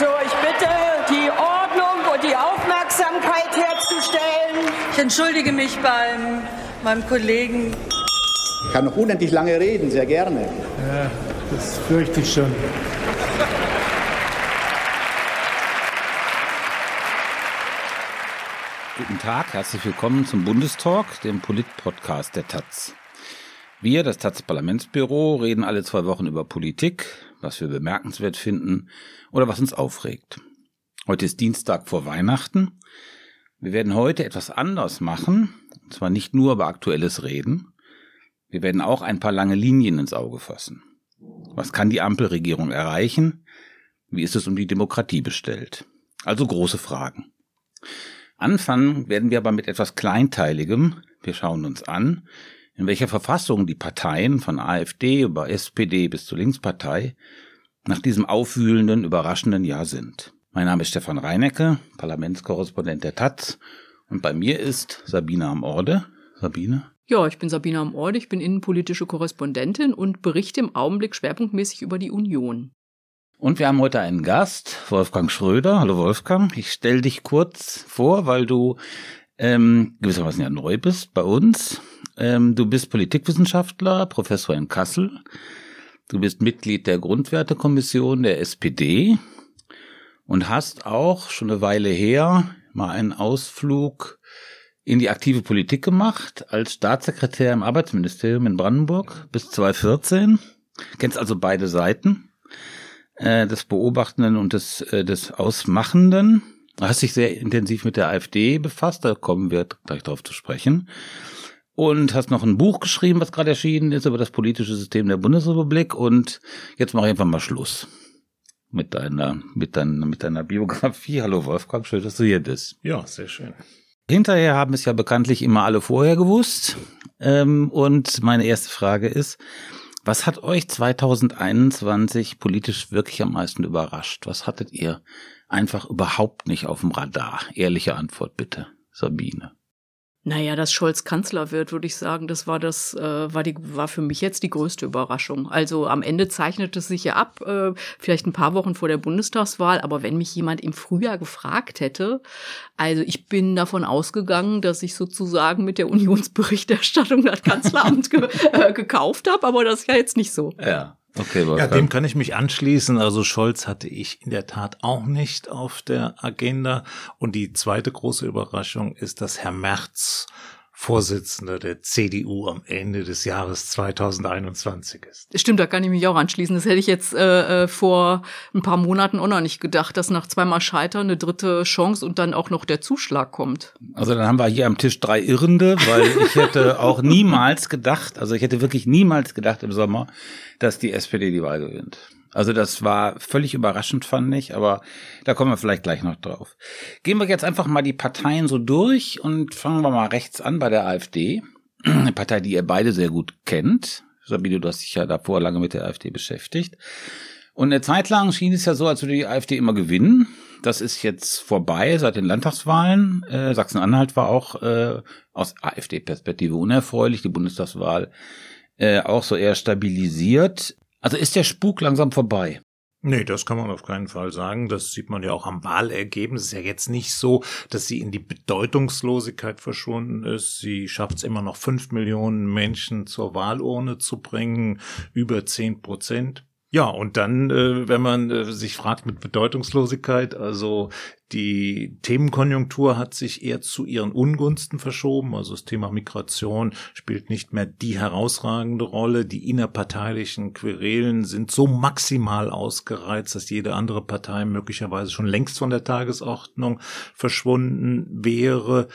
So, ich bitte, die Ordnung und die Aufmerksamkeit herzustellen. Ich entschuldige mich beim meinem Kollegen. Ich kann noch unendlich lange reden, sehr gerne. Ja, das fürchte ich schon. Guten Tag, herzlich willkommen zum Bundestalk, dem Polit-Podcast der Taz. Wir, das Taz Parlamentsbüro, reden alle zwei Wochen über Politik, was wir bemerkenswert finden oder was uns aufregt. Heute ist Dienstag vor Weihnachten. Wir werden heute etwas anders machen, und zwar nicht nur über Aktuelles reden. Wir werden auch ein paar lange Linien ins Auge fassen. Was kann die Ampelregierung erreichen? Wie ist es um die Demokratie bestellt? Also große Fragen. Anfangen werden wir aber mit etwas Kleinteiligem. Wir schauen uns an, in welcher Verfassung die Parteien von AfD über SPD bis zur Linkspartei nach diesem aufwühlenden, überraschenden Jahr sind. Mein Name ist Stefan Reinecke, Parlamentskorrespondent der Taz und bei mir ist Sabine am Orde. Sabine? Ja, ich bin Sabine am Orde, ich bin innenpolitische Korrespondentin und berichte im Augenblick schwerpunktmäßig über die Union. Und wir haben heute einen Gast, Wolfgang Schröder. Hallo Wolfgang, ich stelle dich kurz vor, weil du ähm, gewissermaßen ja neu bist bei uns. Ähm, du bist Politikwissenschaftler, Professor in Kassel. Du bist Mitglied der Grundwertekommission der SPD und hast auch schon eine Weile her mal einen Ausflug in die aktive Politik gemacht als Staatssekretär im Arbeitsministerium in Brandenburg bis 2014. Kennst also beide Seiten äh, des Beobachtenden und des, äh, des Ausmachenden. Du hast dich sehr intensiv mit der AfD befasst, da kommen wir gleich darauf zu sprechen. Und hast noch ein Buch geschrieben, was gerade erschienen ist, über das politische System der Bundesrepublik. Und jetzt mache ich einfach mal Schluss mit deiner, mit deiner, mit deiner Biografie. Hallo Wolfgang, schön, dass du hier bist. Ja, sehr schön. Hinterher haben es ja bekanntlich immer alle vorher gewusst. Ähm, und meine erste Frage ist, was hat euch 2021 politisch wirklich am meisten überrascht? Was hattet ihr einfach überhaupt nicht auf dem Radar? Ehrliche Antwort bitte, Sabine. Naja, dass Scholz Kanzler wird, würde ich sagen, das war das, äh, war die, war für mich jetzt die größte Überraschung. Also am Ende zeichnet es sich ja ab, äh, vielleicht ein paar Wochen vor der Bundestagswahl, aber wenn mich jemand im Frühjahr gefragt hätte, also ich bin davon ausgegangen, dass ich sozusagen mit der Unionsberichterstattung das Kanzleramt ge äh, gekauft habe, aber das ist ja jetzt nicht so. Ja. Okay, ja, dem kann ich mich anschließen. Also Scholz hatte ich in der Tat auch nicht auf der Agenda. Und die zweite große Überraschung ist, dass Herr Merz Vorsitzender der CDU am Ende des Jahres 2021 ist. Stimmt, da kann ich mich auch anschließen. Das hätte ich jetzt äh, äh, vor ein paar Monaten auch noch nicht gedacht, dass nach zweimal Scheitern eine dritte Chance und dann auch noch der Zuschlag kommt. Also dann haben wir hier am Tisch drei Irrende, weil ich hätte auch niemals gedacht, also ich hätte wirklich niemals gedacht im Sommer, dass die SPD die Wahl gewinnt. Also das war völlig überraschend, fand ich, aber da kommen wir vielleicht gleich noch drauf. Gehen wir jetzt einfach mal die Parteien so durch und fangen wir mal rechts an bei der AfD. Eine Partei, die ihr beide sehr gut kennt. Sabine, du hast dich ja davor lange mit der AfD beschäftigt. Und eine Zeit lang schien es ja so, als würde die AfD immer gewinnen. Das ist jetzt vorbei seit den Landtagswahlen. Äh, Sachsen-Anhalt war auch äh, aus AfD-Perspektive unerfreulich, die Bundestagswahl äh, auch so eher stabilisiert. Also ist der Spuk langsam vorbei? Nee, das kann man auf keinen Fall sagen. Das sieht man ja auch am Wahlergebnis. Es ist ja jetzt nicht so, dass sie in die Bedeutungslosigkeit verschwunden ist. Sie schafft es immer noch fünf Millionen Menschen zur Wahlurne zu bringen, über zehn Prozent. Ja, und dann, äh, wenn man äh, sich fragt mit Bedeutungslosigkeit, also die Themenkonjunktur hat sich eher zu ihren Ungunsten verschoben. Also das Thema Migration spielt nicht mehr die herausragende Rolle. Die innerparteilichen Querelen sind so maximal ausgereizt, dass jede andere Partei möglicherweise schon längst von der Tagesordnung verschwunden wäre.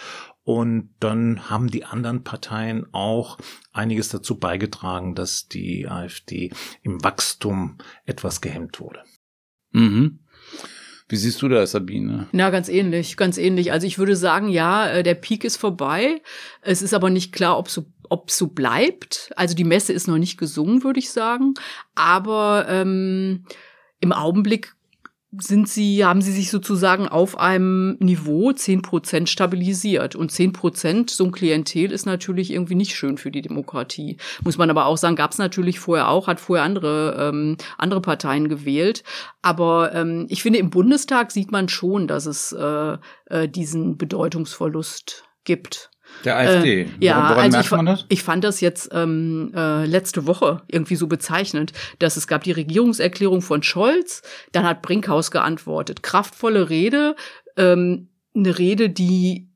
Und dann haben die anderen Parteien auch einiges dazu beigetragen, dass die AfD im Wachstum etwas gehemmt wurde. Mhm. Wie siehst du das, Sabine? Na, ganz ähnlich, ganz ähnlich. Also ich würde sagen, ja, äh, der Peak ist vorbei. Es ist aber nicht klar, ob so ob so bleibt. Also die Messe ist noch nicht gesungen, würde ich sagen. Aber ähm, im Augenblick sind sie, haben sie sich sozusagen auf einem Niveau zehn Prozent stabilisiert. Und zehn Prozent, so ein Klientel ist natürlich irgendwie nicht schön für die Demokratie. Muss man aber auch sagen, gab es natürlich vorher auch, hat vorher andere, ähm, andere Parteien gewählt. Aber ähm, ich finde, im Bundestag sieht man schon, dass es äh, äh, diesen Bedeutungsverlust gibt. Der AfD. Äh, ja, Woran also merkt ich, man das? ich fand das jetzt ähm, äh, letzte Woche irgendwie so bezeichnend, dass es gab die Regierungserklärung von Scholz, dann hat Brinkhaus geantwortet. Kraftvolle Rede, ähm, eine Rede, die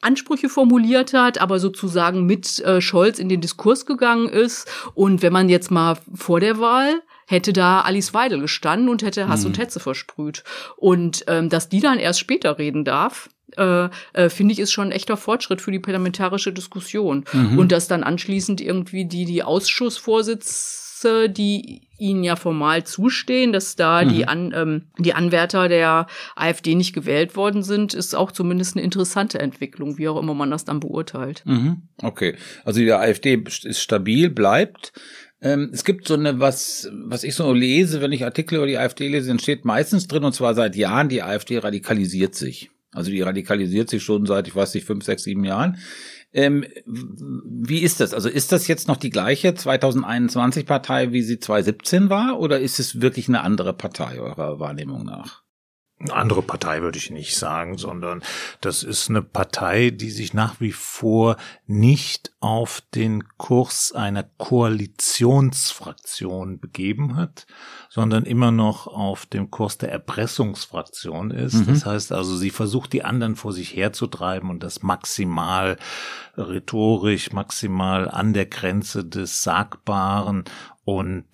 Ansprüche formuliert hat, aber sozusagen mit äh, Scholz in den Diskurs gegangen ist. Und wenn man jetzt mal vor der Wahl hätte da Alice Weidel gestanden und hätte Hass und Hetze versprüht. Und ähm, dass die dann erst später reden darf, äh, äh, finde ich, ist schon ein echter Fortschritt für die parlamentarische Diskussion. Und dass dann anschließend irgendwie die, die Ausschussvorsitze, die ihnen ja formal zustehen, dass da die, An, ähm, die Anwärter der AfD nicht gewählt worden sind, ist auch zumindest eine interessante Entwicklung, wie auch immer man das dann beurteilt. Mhm. Okay. Also die AfD ist stabil, bleibt. Ähm, es gibt so eine, was, was ich so lese, wenn ich Artikel über die AfD lese, dann steht meistens drin, und zwar seit Jahren, die AfD radikalisiert sich. Also die radikalisiert sich schon seit, ich weiß nicht, fünf, sechs, sieben Jahren. Ähm, wie ist das? Also ist das jetzt noch die gleiche 2021 Partei, wie sie 2017 war, oder ist es wirklich eine andere Partei eurer Wahrnehmung nach? Eine andere Partei würde ich nicht sagen, sondern das ist eine Partei, die sich nach wie vor nicht auf den Kurs einer Koalitionsfraktion begeben hat, sondern immer noch auf dem Kurs der Erpressungsfraktion ist. Das heißt also, sie versucht die anderen vor sich herzutreiben und das maximal rhetorisch, maximal an der Grenze des Sagbaren und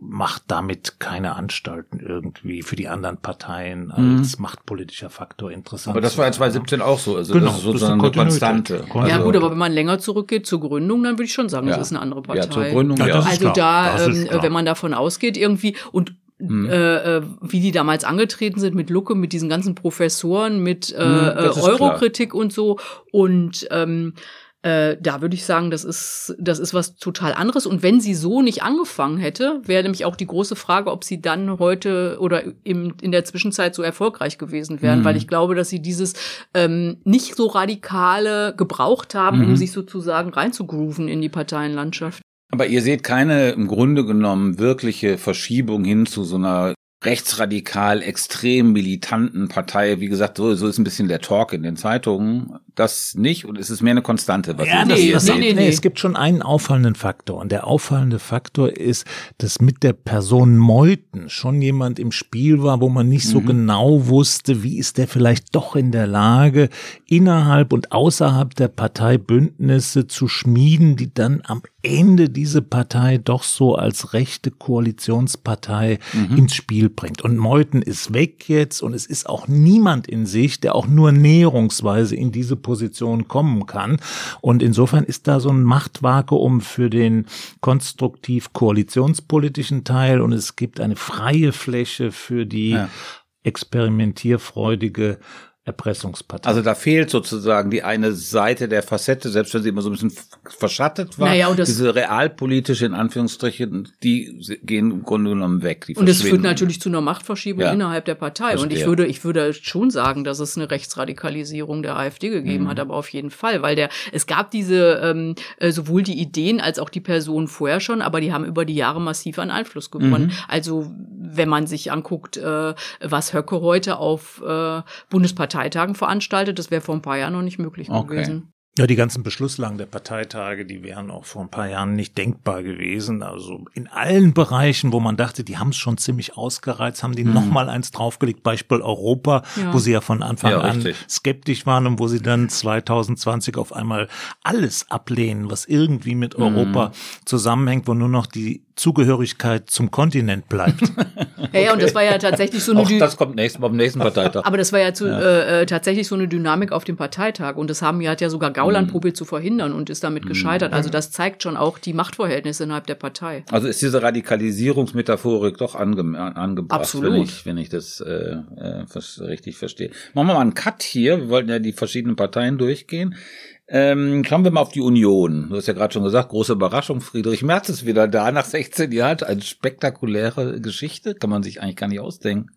macht damit keine Anstalten irgendwie für die anderen Parteien als machtpolitischer Faktor interessant. Aber das war ja sein. 2017 auch so. Also Genau, das ist sozusagen das ist eine eine Konstante. Ja gut, aber wenn man länger zurückgeht zur Gründung, dann würde ich schon sagen, Ja. das ist eine andere Partei. Ja, zur Gründung, Ja, ja. das ist Also klar. da, Das ist ähm, klar. wenn man davon ausgeht irgendwie und Hm. äh, wie die damals angetreten sind mit Lucke, mit diesen ganzen Professoren, mit äh, Hm, Eurokritik und so und ähm, äh, da würde ich sagen, das ist, das ist was total anderes. Und wenn sie so nicht angefangen hätte, wäre nämlich auch die große Frage, ob sie dann heute oder im, in der Zwischenzeit so erfolgreich gewesen wären, Mhm. weil ich glaube, dass sie dieses ähm, nicht so radikale gebraucht haben, um Mhm. sich sozusagen reinzugrooven in die Parteienlandschaft. Aber ihr seht keine im Grunde genommen wirkliche Verschiebung hin zu so einer rechtsradikal, extrem militanten Partei. Wie gesagt, so, so ist ein bisschen der Talk in den Zeitungen. Das nicht und es ist mehr eine Konstante. Was Ja, nee, das, nee, nee, nee. Es gibt schon einen auffallenden Faktor. Und der auffallende Faktor ist, dass mit der Person Meuthen schon jemand im Spiel war, wo man nicht so genau wusste, wie ist der vielleicht doch in der Lage, innerhalb und außerhalb der Partei Bündnisse zu schmieden, die dann am Ende diese Partei doch so als rechte Koalitionspartei ins Spiel bringt. Und Meuthen ist weg jetzt und es ist auch niemand in sich, der auch nur näherungsweise in diese Position kommen kann. Und insofern ist da so ein Machtvakuum für den konstruktiv koalitionspolitischen Teil und es gibt eine freie Fläche für die Ja. experimentierfreudige Erpressungspartei. Also da fehlt sozusagen die eine Seite der Facette, selbst wenn sie immer so ein bisschen verschattet war. Naja, und das- diese realpolitische, in Anführungsstrichen, die gehen im Grunde genommen weg. Die Und es führt natürlich zu einer Machtverschiebung Ja. innerhalb der Partei. Und ich würde, ich würde schon sagen, dass es eine Rechtsradikalisierung der AfD gegeben Mhm. hat, aber auf jeden Fall, weil der, es gab diese, ähm, äh, sowohl die Ideen als auch die Personen vorher schon, aber die haben über die Jahre massiv an Einfluss gewonnen. Mhm. Also, wenn man sich anguckt, äh, was Höcke heute auf äh, Bundesparteitagen veranstaltet, das wäre vor ein paar Jahren noch nicht möglich Okay. gewesen. Ja, die ganzen Beschlusslagen der Parteitage, die wären auch vor ein paar Jahren nicht denkbar gewesen. Also in allen Bereichen, wo man dachte, die haben es schon ziemlich ausgereizt, haben die noch mal eins draufgelegt. Beispiel Europa, Ja. wo sie ja von Anfang Ja, an richtig. skeptisch waren und wo sie dann 2020 auf einmal alles ablehnen, was irgendwie mit Europa zusammenhängt, wo nur noch die Zugehörigkeit zum Kontinent bleibt. Ja, ja, und das war ja tatsächlich so eine Auch das kommt nächsten, beim nächsten Parteitag. Aber das war ja, zu, Äh, äh, tatsächlich so eine Dynamik auf dem Parteitag. Und das haben ja, hat ja sogar Gauland Mhm. probiert zu verhindern und ist damit gescheitert. Also das zeigt schon auch die Machtverhältnisse innerhalb der Partei. Also ist diese Radikalisierungsmetaphorik doch ange angebracht, Absolut. wenn ich, wenn ich das äh, äh, richtig verstehe. Machen wir mal einen Cut hier. Wir wollten ja die verschiedenen Parteien durchgehen. Ähm, schauen wir mal auf die Union. Du hast ja gerade schon gesagt, große Überraschung, Friedrich Merz ist wieder da nach 16 Jahren. Eine spektakuläre Geschichte, kann man sich eigentlich gar nicht ausdenken.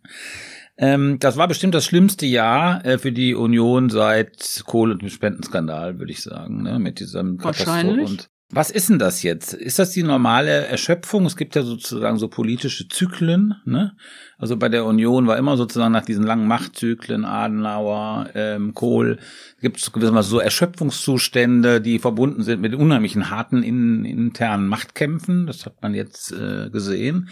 Ähm, das war bestimmt das schlimmste Jahr äh, für die Union seit Kohl und dem Spendenskandal, würde ich sagen, ne? mit diesem Wahrscheinlich. Und was ist denn das jetzt? Ist das die normale Erschöpfung? Es gibt ja sozusagen so politische Zyklen, ne? Also bei der Union war immer sozusagen nach diesen langen Machtzyklen, Adenauer, ähm, Kohl, gibt es gewissermaßen so Erschöpfungszustände, die verbunden sind mit unheimlichen harten in, internen Machtkämpfen. Das hat man jetzt äh, gesehen.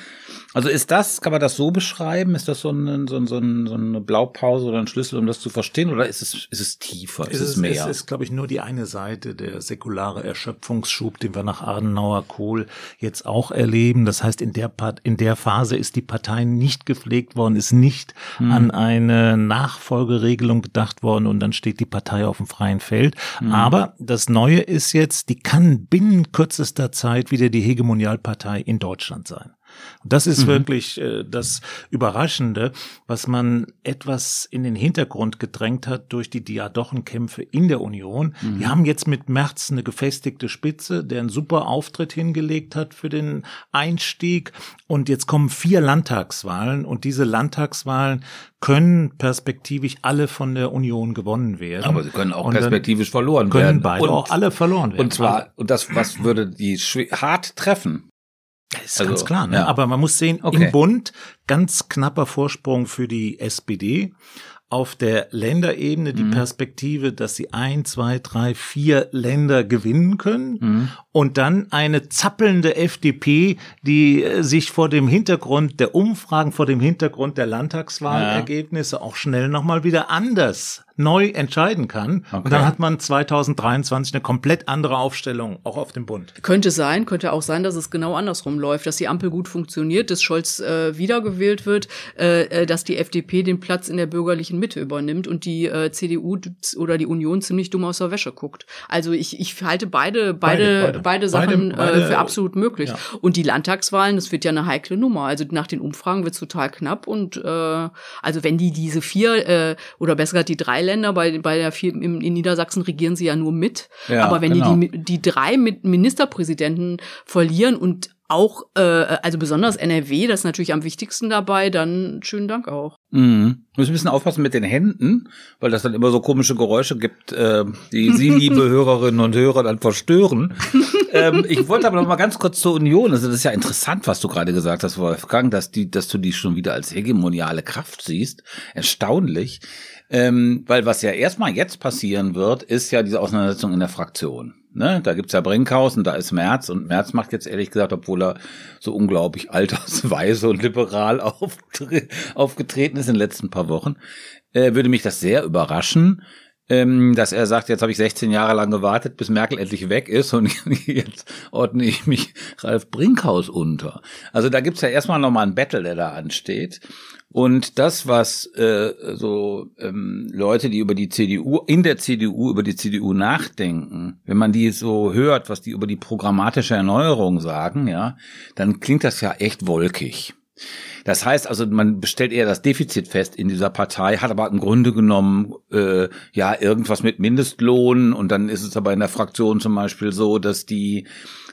Also ist das, kann man das so beschreiben? Ist das so, ein, so, ein, so, ein, so eine Blaupause oder ein Schlüssel, um das zu verstehen? Oder ist es, ist es tiefer? Ist es, es mehr? Es ist, glaube ich, nur die eine Seite, der säkulare Erschöpfungsschub, den wir nach Adenauer, Kohl jetzt auch erleben. Das heißt, in der, Part, in der Phase ist die Partei nicht gepflegt worden, ist nicht mhm. an eine Nachfolgeregelung gedacht worden und dann steht die Partei auf dem freien Feld. Mhm. Aber das Neue ist jetzt, die kann binnen kürzester Zeit wieder die Hegemonialpartei in Deutschland sein. Und das ist mhm. wirklich äh, das Überraschende, was man etwas in den Hintergrund gedrängt hat durch die Diadochenkämpfe in der Union. Mhm. Wir haben jetzt mit Merz eine gefestigte Spitze, der einen super Auftritt hingelegt hat für den Einstieg. Und jetzt kommen vier Landtagswahlen und diese Landtagswahlen können perspektivisch alle von der Union gewonnen werden. Aber sie können auch perspektivisch verloren können werden. Können beide und, auch alle verloren werden. Und zwar, und das, was würde die hart treffen? Das ist also, ganz klar, ne? Ja. aber man muss sehen, okay. im Bund ganz knapper Vorsprung für die SPD. Auf der Länderebene die mhm. Perspektive, dass sie ein, zwei, drei, vier Länder gewinnen können mhm. und dann eine zappelnde FDP, die äh, sich vor dem Hintergrund der Umfragen, vor dem Hintergrund der Landtagswahlergebnisse ja. auch schnell nochmal wieder anders neu entscheiden kann. Okay. Und dann hat man 2023 eine komplett andere Aufstellung, auch auf dem Bund. Könnte sein, könnte auch sein, dass es genau andersrum läuft, dass die Ampel gut funktioniert, dass Scholz äh, wiedergewählt wird, äh, äh dass die FDP den Platz in der bürgerlichen Mitte übernimmt und die äh, CDU oder die Union ziemlich dumm aus der Wäsche guckt. Also ich, ich halte beide, beide, beide, beide, beide Sachen beide, äh, für absolut möglich. Ja. Und die Landtagswahlen, das wird ja eine heikle Nummer. Also nach den Umfragen wird es total knapp und äh, also wenn die diese vier äh, oder besser gesagt die drei Länder, bei, bei der vier, in, in Niedersachsen regieren sie ja nur mit. Ja, Aber wenn genau. die, die die drei Ministerpräsidenten verlieren und auch, äh, also besonders NRW, das ist natürlich am wichtigsten dabei, dann schönen Dank auch. Mhm. Wir müssen ein bisschen aufpassen mit den Händen, weil das dann immer so komische Geräusche gibt, äh, die Sie, liebe Hörerinnen und Hörer, dann verstören. ähm, ich wollte aber noch mal ganz kurz zur Union. Also das ist ja interessant, was du gerade gesagt hast, Wolfgang, dass, die, dass du die schon wieder als hegemoniale Kraft siehst. Erstaunlich. Ähm, weil was ja erstmal jetzt passieren wird, ist ja diese Auseinandersetzung in der Fraktion. Ne? Da gibt's ja Brinkhaus und da ist Merz und Merz macht jetzt ehrlich gesagt, obwohl er so unglaublich altersweise und liberal aufgetreten ist in den letzten paar Wochen, äh, würde mich das sehr überraschen, ähm, dass er sagt, jetzt habe ich 16 Jahre lang gewartet, bis Merkel endlich weg ist und jetzt ordne ich mich Ralf Brinkhaus unter. Also da gibt's ja erstmal nochmal ein Battle, der da ansteht. Und das, was äh, so ähm, Leute, die über die CDU, in der CDU, über die CDU nachdenken, wenn man die so hört, was die über die programmatische Erneuerung sagen, ja, dann klingt das ja echt wolkig. Das heißt also, man bestellt eher das Defizit fest in dieser Partei, hat aber im Grunde genommen äh, ja irgendwas mit Mindestlohn und dann ist es aber in der Fraktion zum Beispiel so, dass die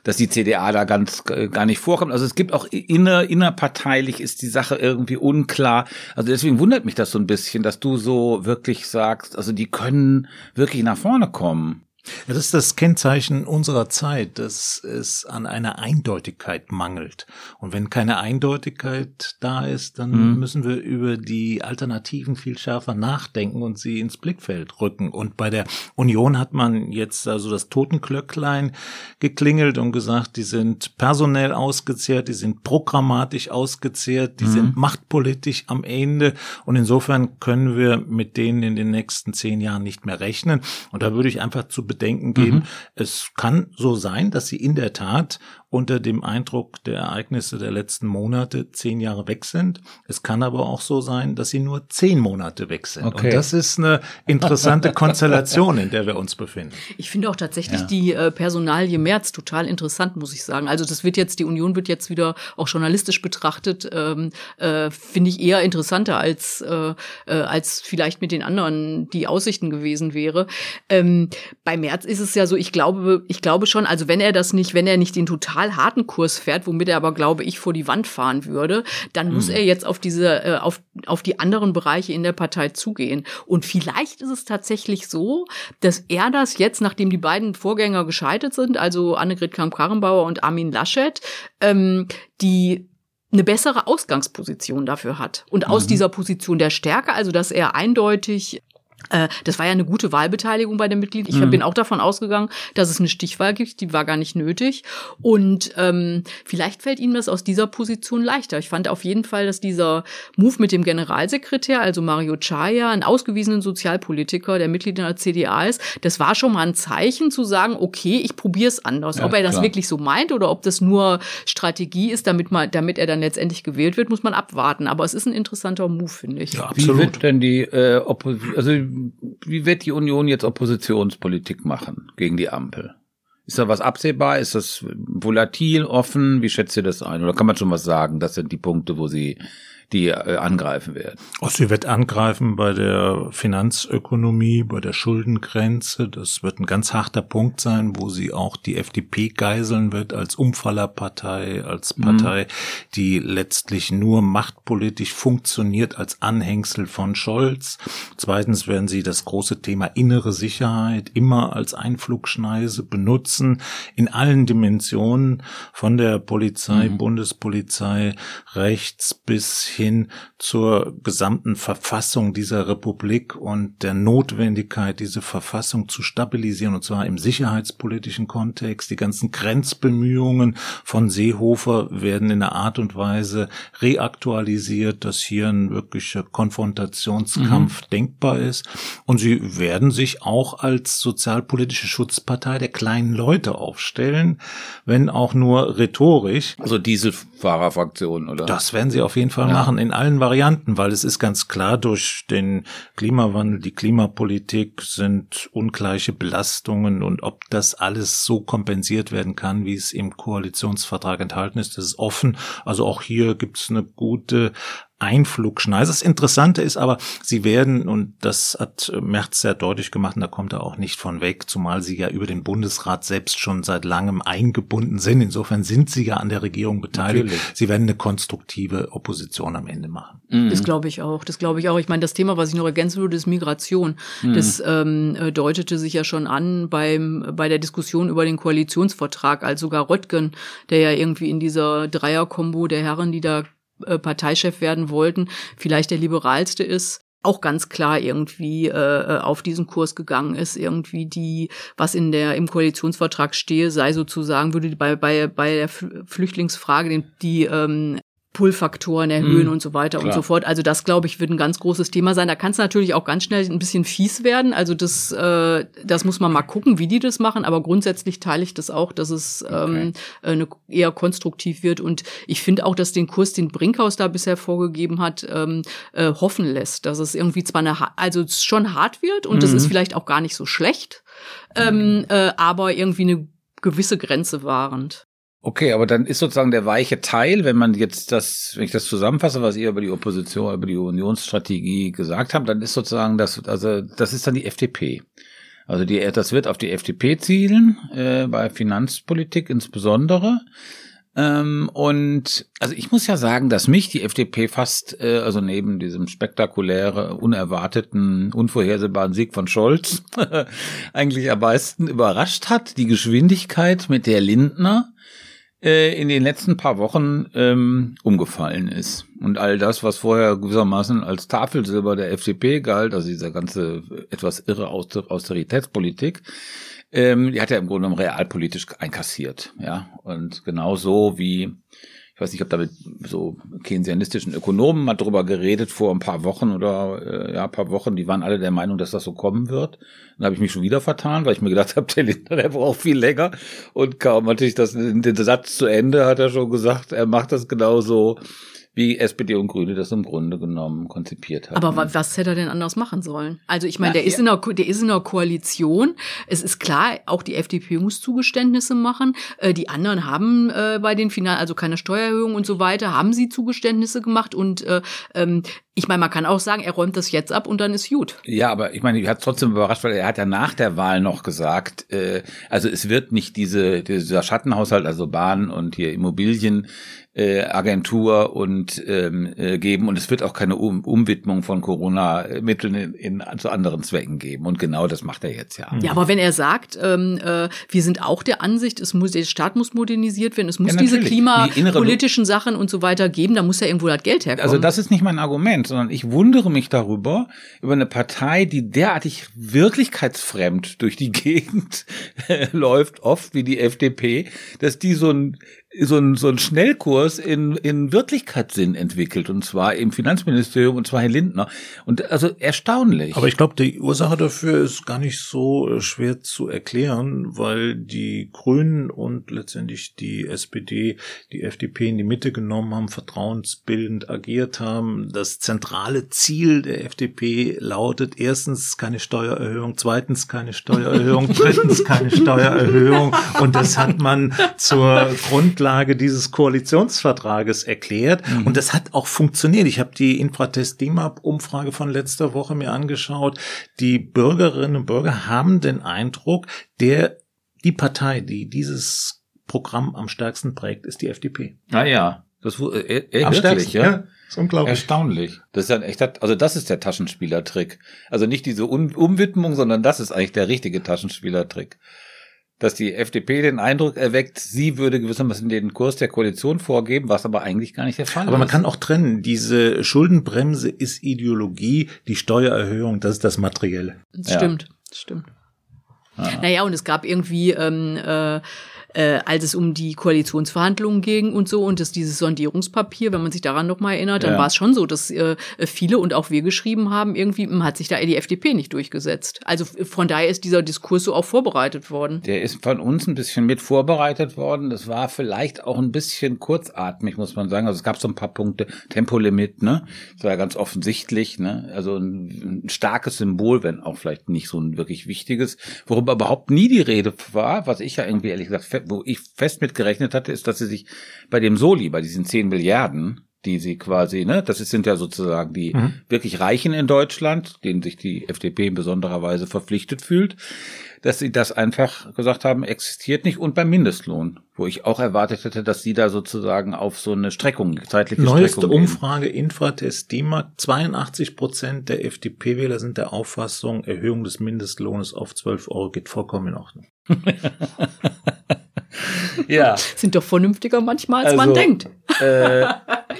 dass die CDA da ganz äh, gar nicht vorkommt. Also es gibt auch inner, innerparteilich ist die Sache irgendwie unklar. Also deswegen wundert mich das so ein bisschen, dass du so wirklich sagst, also die können wirklich nach vorne kommen. Ja, das ist das Kennzeichen unserer Zeit, dass es an einer Eindeutigkeit mangelt. Und wenn keine Eindeutigkeit da ist, dann mhm. müssen wir über die Alternativen viel schärfer nachdenken und sie ins Blickfeld rücken. Und bei der Union hat man jetzt also das Totenklöcklein geklingelt und gesagt, die sind personell ausgezehrt, die sind programmatisch ausgezehrt, die mhm. sind machtpolitisch am Ende. Und insofern können wir mit denen in den nächsten zehn Jahren nicht mehr rechnen. Und da würde ich einfach zu bedenken geben, mhm. es kann so sein, dass sie in der Tat unter dem Eindruck der Ereignisse der letzten Monate zehn Jahre weg sind. Es kann aber auch so sein, dass sie nur zehn Monate weg sind. Okay. Und das ist eine interessante Konstellation, in der wir uns befinden. Ich finde auch tatsächlich Ja. die äh, Personalie Merz total interessant, muss ich sagen. Also das wird jetzt, die Union wird jetzt wieder auch journalistisch betrachtet, ähm, äh, finde ich eher interessanter als, äh, äh, als vielleicht mit den anderen die Aussichten gewesen wäre. Ähm, bei Merz ist es ja so, ich glaube, ich glaube schon, also wenn er das nicht, wenn er nicht den total harten Kurs fährt, womit er aber, glaube ich, vor die Wand fahren würde, dann muss er jetzt auf diese, äh, auf, auf die anderen Bereiche in der Partei zugehen. Und vielleicht ist es tatsächlich so, dass er das jetzt, nachdem die beiden Vorgänger gescheitert sind, also Annegret Kramp-Karrenbauer und Armin Laschet, ähm, die eine bessere Ausgangsposition dafür hat. Und aus dieser Position der Stärke, also dass er eindeutig das war ja eine gute Wahlbeteiligung bei den Mitgliedern. Ich bin auch davon ausgegangen, dass es eine Stichwahl gibt. Die war gar nicht nötig. Und ähm, vielleicht fällt Ihnen das aus dieser Position leichter. Ich fand auf jeden Fall, dass dieser Move mit dem Generalsekretär, also Mario Chaya, einen ausgewiesenen Sozialpolitiker, der Mitglied in der CDA ist, das war schon mal ein Zeichen zu sagen, okay, ich probiere es anders. Ja, Ob er das klar. wirklich so meint oder ob das nur Strategie ist, damit, man, damit er dann letztendlich gewählt wird, muss man abwarten. Aber es ist ein interessanter Move, finde ich. Ja, Wie wird denn die äh, Oppo also wie wird die Union jetzt Oppositionspolitik machen gegen die Ampel? Ist da was absehbar? Ist das volatil, offen? Wie schätzt ihr das ein? Oder kann man schon was sagen? Das sind die Punkte, wo sie die äh, angreifen werden. Oh, sie wird angreifen bei der Finanzökonomie, bei der Schuldengrenze. Das wird ein ganz harter Punkt sein, wo sie auch die FDP geiseln wird als Umfallerpartei, als Partei, die letztlich nur machtpolitisch funktioniert als Anhängsel von Scholz. Zweitens werden sie das große Thema innere Sicherheit immer als Einflugschneise benutzen, in allen Dimensionen, von der Polizei, Bundespolizei, rechts bis hin zur gesamten Verfassung dieser Republik und der Notwendigkeit, diese Verfassung zu stabilisieren, und zwar im sicherheitspolitischen Kontext. Die ganzen Grenzbemühungen von Seehofer werden in einer Art und Weise reaktualisiert, dass hier ein wirklicher Konfrontationskampf denkbar ist. Und sie werden sich auch als sozialpolitische Schutzpartei der kleinen Leute aufstellen, wenn auch nur rhetorisch. Also Dieselfahrerfraktion, oder? Das werden sie auf jeden Fall machen in allen Varianten, weil es ist ganz klar, durch den Klimawandel, die Klimapolitik sind ungleiche Belastungen und ob das alles so kompensiert werden kann, wie es im Koalitionsvertrag enthalten ist, das ist offen. Also auch hier gibt es eine gute Einflugschneise. Das Interessante ist aber, sie werden, und das hat Merz sehr deutlich gemacht, und da kommt er auch nicht von weg, zumal sie ja über den Bundesrat selbst schon seit langem eingebunden sind. Insofern sind sie ja an der Regierung beteiligt. Natürlich. Sie werden eine konstruktive Opposition am Ende machen. Das glaube ich auch. Das glaube ich auch. Ich meine, das Thema, was ich noch ergänzen würde, ist Migration. Das ähm, äh, deutete sich ja schon an beim bei der Diskussion über den Koalitionsvertrag, als sogar Röttgen, der ja irgendwie in dieser Dreierkombo der Herren, die da äh, Parteichef werden wollten, vielleicht der liberalste ist auch ganz klar irgendwie äh, auf diesen Kurs gegangen ist, irgendwie die, was in der im Koalitionsvertrag stehe, sei sozusagen, würde bei, bei, bei der Fl- Flüchtlingsfrage den, die ähm, Pull-Faktoren erhöhen Mhm, und so weiter und klar. so fort. Also das, glaube ich, wird ein ganz großes Thema sein. Da kann es natürlich auch ganz schnell ein bisschen fies werden. Also das, äh, das muss man mal gucken, wie die das machen. Aber grundsätzlich teile ich das auch, dass es ähm, eine, eher konstruktiv wird. Und ich finde auch, dass den Kurs, den Brinkhaus da bisher vorgegeben hat, ähm, äh, hoffen lässt, dass es irgendwie zwar eine, also es schon hart wird und das ist vielleicht auch gar nicht so schlecht, ähm, äh, aber irgendwie eine gewisse Grenze wahrend. Okay, aber dann ist sozusagen der weiche Teil, wenn man jetzt das, wenn ich das zusammenfasse, was ihr über die Opposition, über die Unionsstrategie gesagt habt, dann ist sozusagen das, also das ist dann die FDP. Also die, das wird auf die FDP zielen, äh, bei Finanzpolitik insbesondere. Ähm, und also ich muss ja sagen, dass mich die FDP fast, äh, also neben diesem spektakuläre, unerwarteten, unvorhersehbaren Sieg von Scholz, eigentlich am meisten überrascht hat. Die Geschwindigkeit, mit der Lindner äh, in den letzten paar Wochen ähm, umgefallen ist. Und all das, was vorher gewissermaßen als Tafelsilber der FDP galt, also dieser ganze etwas irre Auster- Austeritätspolitik, ähm, die hat er im Grunde genommen realpolitisch einkassiert. Ja, und genauso wie ich weiß nicht, ich habe da mit so keynesianistischen Ökonomen mal drüber geredet vor ein paar Wochen oder äh, ja, ein paar Wochen, die waren alle der Meinung, dass das so kommen wird. Dann habe ich mich schon wieder vertan, weil ich mir gedacht habe, der Lindner, der braucht viel länger. Und kaum hatte ich das, den Satz zu Ende, hat er schon gesagt, er macht das genauso wie SPD und Grüne das im Grunde genommen konzipiert haben. Aber was hätte er denn anders machen sollen? Also ich meine, der, ist in einer, der ist in einer Koalition. Es ist klar, auch die FDP muss Zugeständnisse machen. Äh, die anderen haben äh, bei den Finalen, also keine Steuererhöhung und so weiter, haben sie Zugeständnisse gemacht. Und äh, ähm, ich meine, man kann auch sagen, er räumt das jetzt ab und dann ist gut. Ja, aber ich meine, ich hat trotzdem überrascht, weil er hat ja nach der Wahl noch gesagt, äh, also es wird nicht diese dieser Schattenhaushalt, also Bahn und hier Immobilien äh, Agentur und ähm, äh, geben und es wird auch keine um Umwidmung von Corona-Mitteln in, in, zu anderen Zwecken geben und genau das macht er jetzt ja. Ja, aber wenn er sagt, ähm, äh, wir sind auch der Ansicht, es muss der Staat muss modernisiert werden, es muss Ja, diese klimapolitischen Sachen und so weiter geben, da muss ja irgendwo das Geld herkommen. Also das ist nicht mein Argument, sondern ich wundere mich darüber, über eine Partei, die derartig wirklichkeitsfremd durch die Gegend läuft, oft wie die FDP, dass die so ein so ein, so ein Schnellkurs in, in Wirklichkeitssinn entwickelt, und zwar im Finanzministerium, und zwar Herr Lindner. Und also erstaunlich. Aber ich glaube, die Ursache dafür ist gar nicht so äh, schwer zu erklären, weil die Grünen und letztendlich die SPD, die FDP in die Mitte genommen haben, vertrauensbildend agiert haben. Das zentrale Ziel der FDP lautet erstens keine Steuererhöhung, zweitens keine Steuererhöhung, drittens keine Steuererhöhung. Und das hat man zur Grundlage dieses Koalitionsvertrages erklärt. Und das hat auch funktioniert. Ich habe die Infratest DIMAP Umfrage von letzter Woche mir angeschaut. Die Bürgerinnen und Bürger haben den Eindruck, der die Partei, die dieses Programm am stärksten prägt, ist die FDP. ah ja, das äh, äh, Am wirklich, ja. ja. Ist unglaublich. Erstaunlich. Das ist ja ein echter, also das ist der Taschenspielertrick. Also nicht diese um Umwidmung, sondern das ist eigentlich der richtige Taschenspielertrick. Dass die FDP den Eindruck erweckt, sie würde gewissermaßen den Kurs der Koalition vorgeben, was aber eigentlich gar nicht der Fall Aber man ist. kann auch trennen. Diese Schuldenbremse ist Ideologie, die Steuererhöhung, das ist das Materielle. Das Ja. stimmt, das stimmt. Naja, und es gab irgendwie, ähm, äh, äh, als es um die Koalitionsverhandlungen ging und so und das dieses Sondierungspapier, wenn man sich daran noch mal erinnert, dann Ja. war es schon so, dass äh, viele und auch wir geschrieben haben, irgendwie hm, hat sich da die FDP nicht durchgesetzt. Also f- von daher ist dieser Diskurs so auch vorbereitet worden. Der ist von uns ein bisschen mit vorbereitet worden. Das war vielleicht auch ein bisschen kurzatmig, muss man sagen. Also es gab so ein paar Punkte. Tempolimit, ne? Das war ja ganz offensichtlich, ne? Also ein, ein starkes Symbol, wenn auch vielleicht nicht so ein wirklich wichtiges. Worüber überhaupt nie die Rede war, was ich ja irgendwie ehrlich gesagt, wo ich fest mit gerechnet hatte, ist, dass sie sich bei dem Soli, bei diesen 10 Milliarden, die sie quasi, ne, das sind ja sozusagen die wirklich Reichen in Deutschland, denen sich die FDP in besonderer Weise verpflichtet fühlt, dass sie das einfach gesagt haben, existiert nicht und beim Mindestlohn, wo ich auch erwartet hätte, dass sie da sozusagen auf so eine Streckung, zeitliche Neueste Streckung. Umfrage Infratest DIMAG, 82 Prozent der FDP-Wähler sind der Auffassung, Erhöhung des Mindestlohnes auf 12 Euro geht vollkommen in Ordnung. Ja, Sind doch vernünftiger manchmal, als Also, man denkt. äh,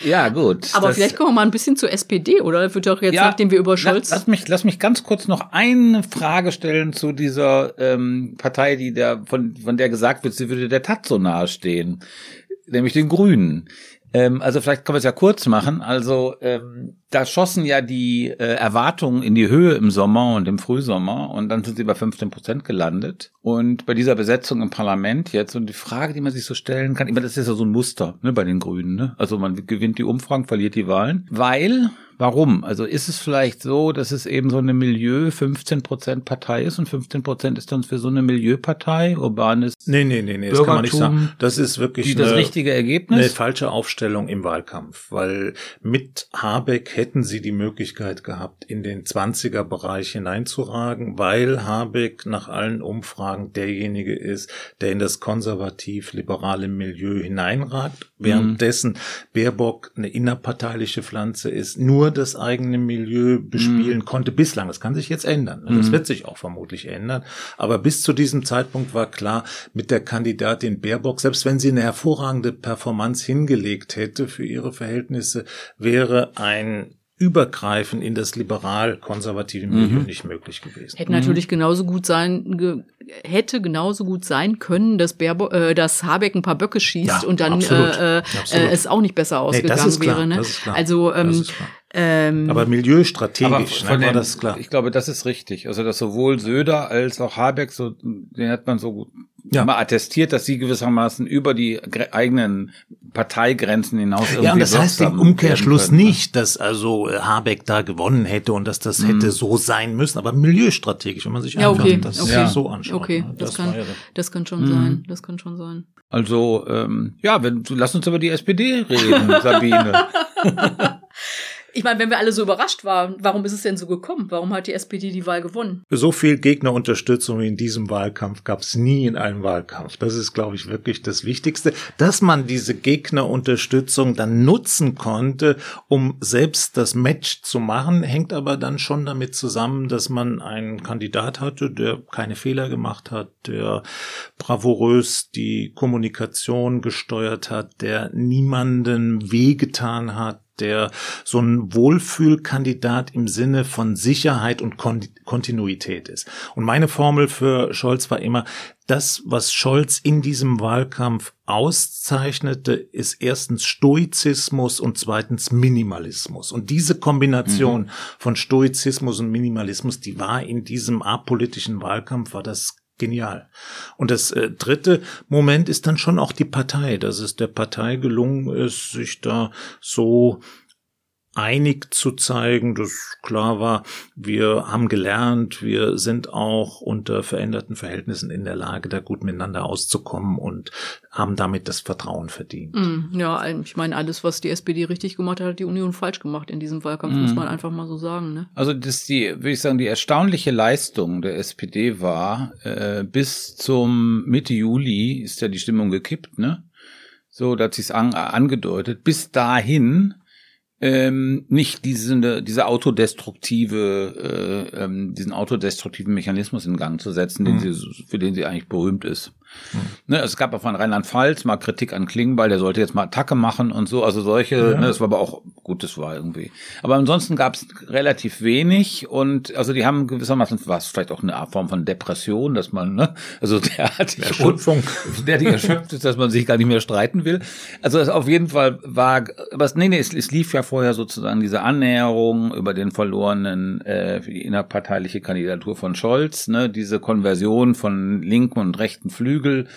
ja gut. Aber Das- vielleicht kommen wir mal ein bisschen zur SPD, oder? Das wird doch jetzt, Ja, nachdem wir über Scholz. Lass, lass mich, lass mich ganz kurz noch eine Frage stellen zu dieser ähm, Partei, die der von von der gesagt wird, sie würde der Tat so nahe stehen, nämlich den Grünen. Ähm, also vielleicht können wir es ja kurz machen. Also ähm, da schossen ja die äh, Erwartungen in die Höhe im Sommer und im Frühsommer und dann sind sie bei 15 Prozent gelandet. Und bei dieser Besetzung im Parlament jetzt und die Frage, die man sich so stellen kann, ich meine, das ist ja so ein Muster ne, bei den Grünen. Ne? Also man gewinnt die Umfragen, verliert die Wahlen, weil Warum? Also ist es vielleicht so, dass es eben so eine Milieu 15 Prozent Partei ist und 15 Prozent ist dann für so eine Milieupartei, urbanes, Nee, nee, nee, nee, das kann man nicht sagen. Das ist wirklich die das eine, richtige eine Ergebnis? falsche Aufstellung im Wahlkampf, weil mit Habeck hätten sie die Möglichkeit gehabt, in den 20er-Bereich hineinzuragen, weil Habeck nach allen Umfragen derjenige ist, der in das konservativ-liberale Milieu hineinragt, währenddessen Baerbock eine innerparteiliche Pflanze ist, nur das eigene Milieu bespielen konnte bislang. Das kann sich jetzt ändern. Das wird sich auch vermutlich ändern. Aber bis zu diesem Zeitpunkt war klar, mit der Kandidatin Baerbock, selbst wenn sie eine hervorragende Performance hingelegt hätte für ihre Verhältnisse, wäre ein Übergreifen in das liberal-konservative Milieu mhm. nicht möglich gewesen. Hätte natürlich genauso gut sein, ge, hätte genauso gut sein können, dass, Baerbo, äh, dass Habeck ein paar Böcke schießt ja, und dann äh, äh, äh, es auch nicht besser ausgegangen nee, wäre. Ne? Also ähm, ähm, aber milieustrategisch aber ne, war das klar. Ich glaube, das ist richtig. Also dass sowohl Söder als auch Habeck, so den hat man so gut ja. mal attestiert, dass sie gewissermaßen über die eigenen Parteigrenzen hinaus Ja, und das heißt im Umkehrschluss können, ne? nicht, dass also äh, Habeck da gewonnen hätte und dass das mhm. hätte so sein müssen, aber milieustrategisch, wenn man sich ja, okay, das okay. so anschaut. Okay, ne? das, das, kann, das kann schon mhm. sein. Das kann schon sein. Also, ähm, ja, wenn, lass uns über die SPD reden, Sabine. Ich meine, wenn wir alle so überrascht waren, warum ist es denn so gekommen? Warum hat die SPD die Wahl gewonnen? So viel Gegnerunterstützung wie in diesem Wahlkampf gab es nie in einem Wahlkampf. Das ist, glaube ich, wirklich das Wichtigste, dass man diese Gegnerunterstützung dann nutzen konnte, um selbst das Match zu machen, hängt aber dann schon damit zusammen, dass man einen Kandidat hatte, der keine Fehler gemacht hat, der bravourös die Kommunikation gesteuert hat, der niemanden wehgetan hat, der so ein Wohlfühlkandidat im Sinne von Sicherheit und Kontinuität ist. Und meine Formel für Scholz war immer, das, was Scholz in diesem Wahlkampf auszeichnete, ist erstens Stoizismus und zweitens Minimalismus. Und diese Kombination mhm. von Stoizismus und Minimalismus, die war in diesem apolitischen Wahlkampf, war das genial. Und das äh, dritte Moment ist dann schon auch die Partei, dass es der Partei gelungen ist, sich da so einig zu zeigen, dass klar war, wir haben gelernt, wir sind auch unter veränderten Verhältnissen in der Lage, da gut miteinander auszukommen und haben damit das Vertrauen verdient. Mm, ja, ich meine, alles, was die SPD richtig gemacht hat, hat die Union falsch gemacht in diesem Wahlkampf, mm. muss man einfach mal so sagen. Ne? Also das die, würde ich sagen, die erstaunliche Leistung der SPD war, äh, bis zum Mitte Juli ist ja die Stimmung gekippt, ne? So, da hat sich's an, angedeutet. Bis dahin ähm, nicht diese, diese autodestruktive, äh, ähm, diesen autodestruktiven Mechanismus in Gang zu setzen, den mhm. sie, für den sie eigentlich berühmt ist. Mhm. Ne, es gab auch von Rheinland-Pfalz mal Kritik an Klingbeil, der sollte jetzt mal Attacke machen und so, also solche, ja. ne, das war aber auch gut, das war irgendwie. Aber ansonsten gab es relativ wenig und also die haben gewissermaßen, war es vielleicht auch eine Art Form von Depression, dass man, ne, also der hat die Erschöpfung, der die erschöpft ist, dass man sich gar nicht mehr streiten will. Also es auf jeden Fall war, aber es, nee, nee, es, es lief ja vorher sozusagen diese Annäherung über den verlorenen äh, die innerparteiliche Kandidatur von Scholz, ne, diese Konversion von linken und rechten Flügeln Flügel.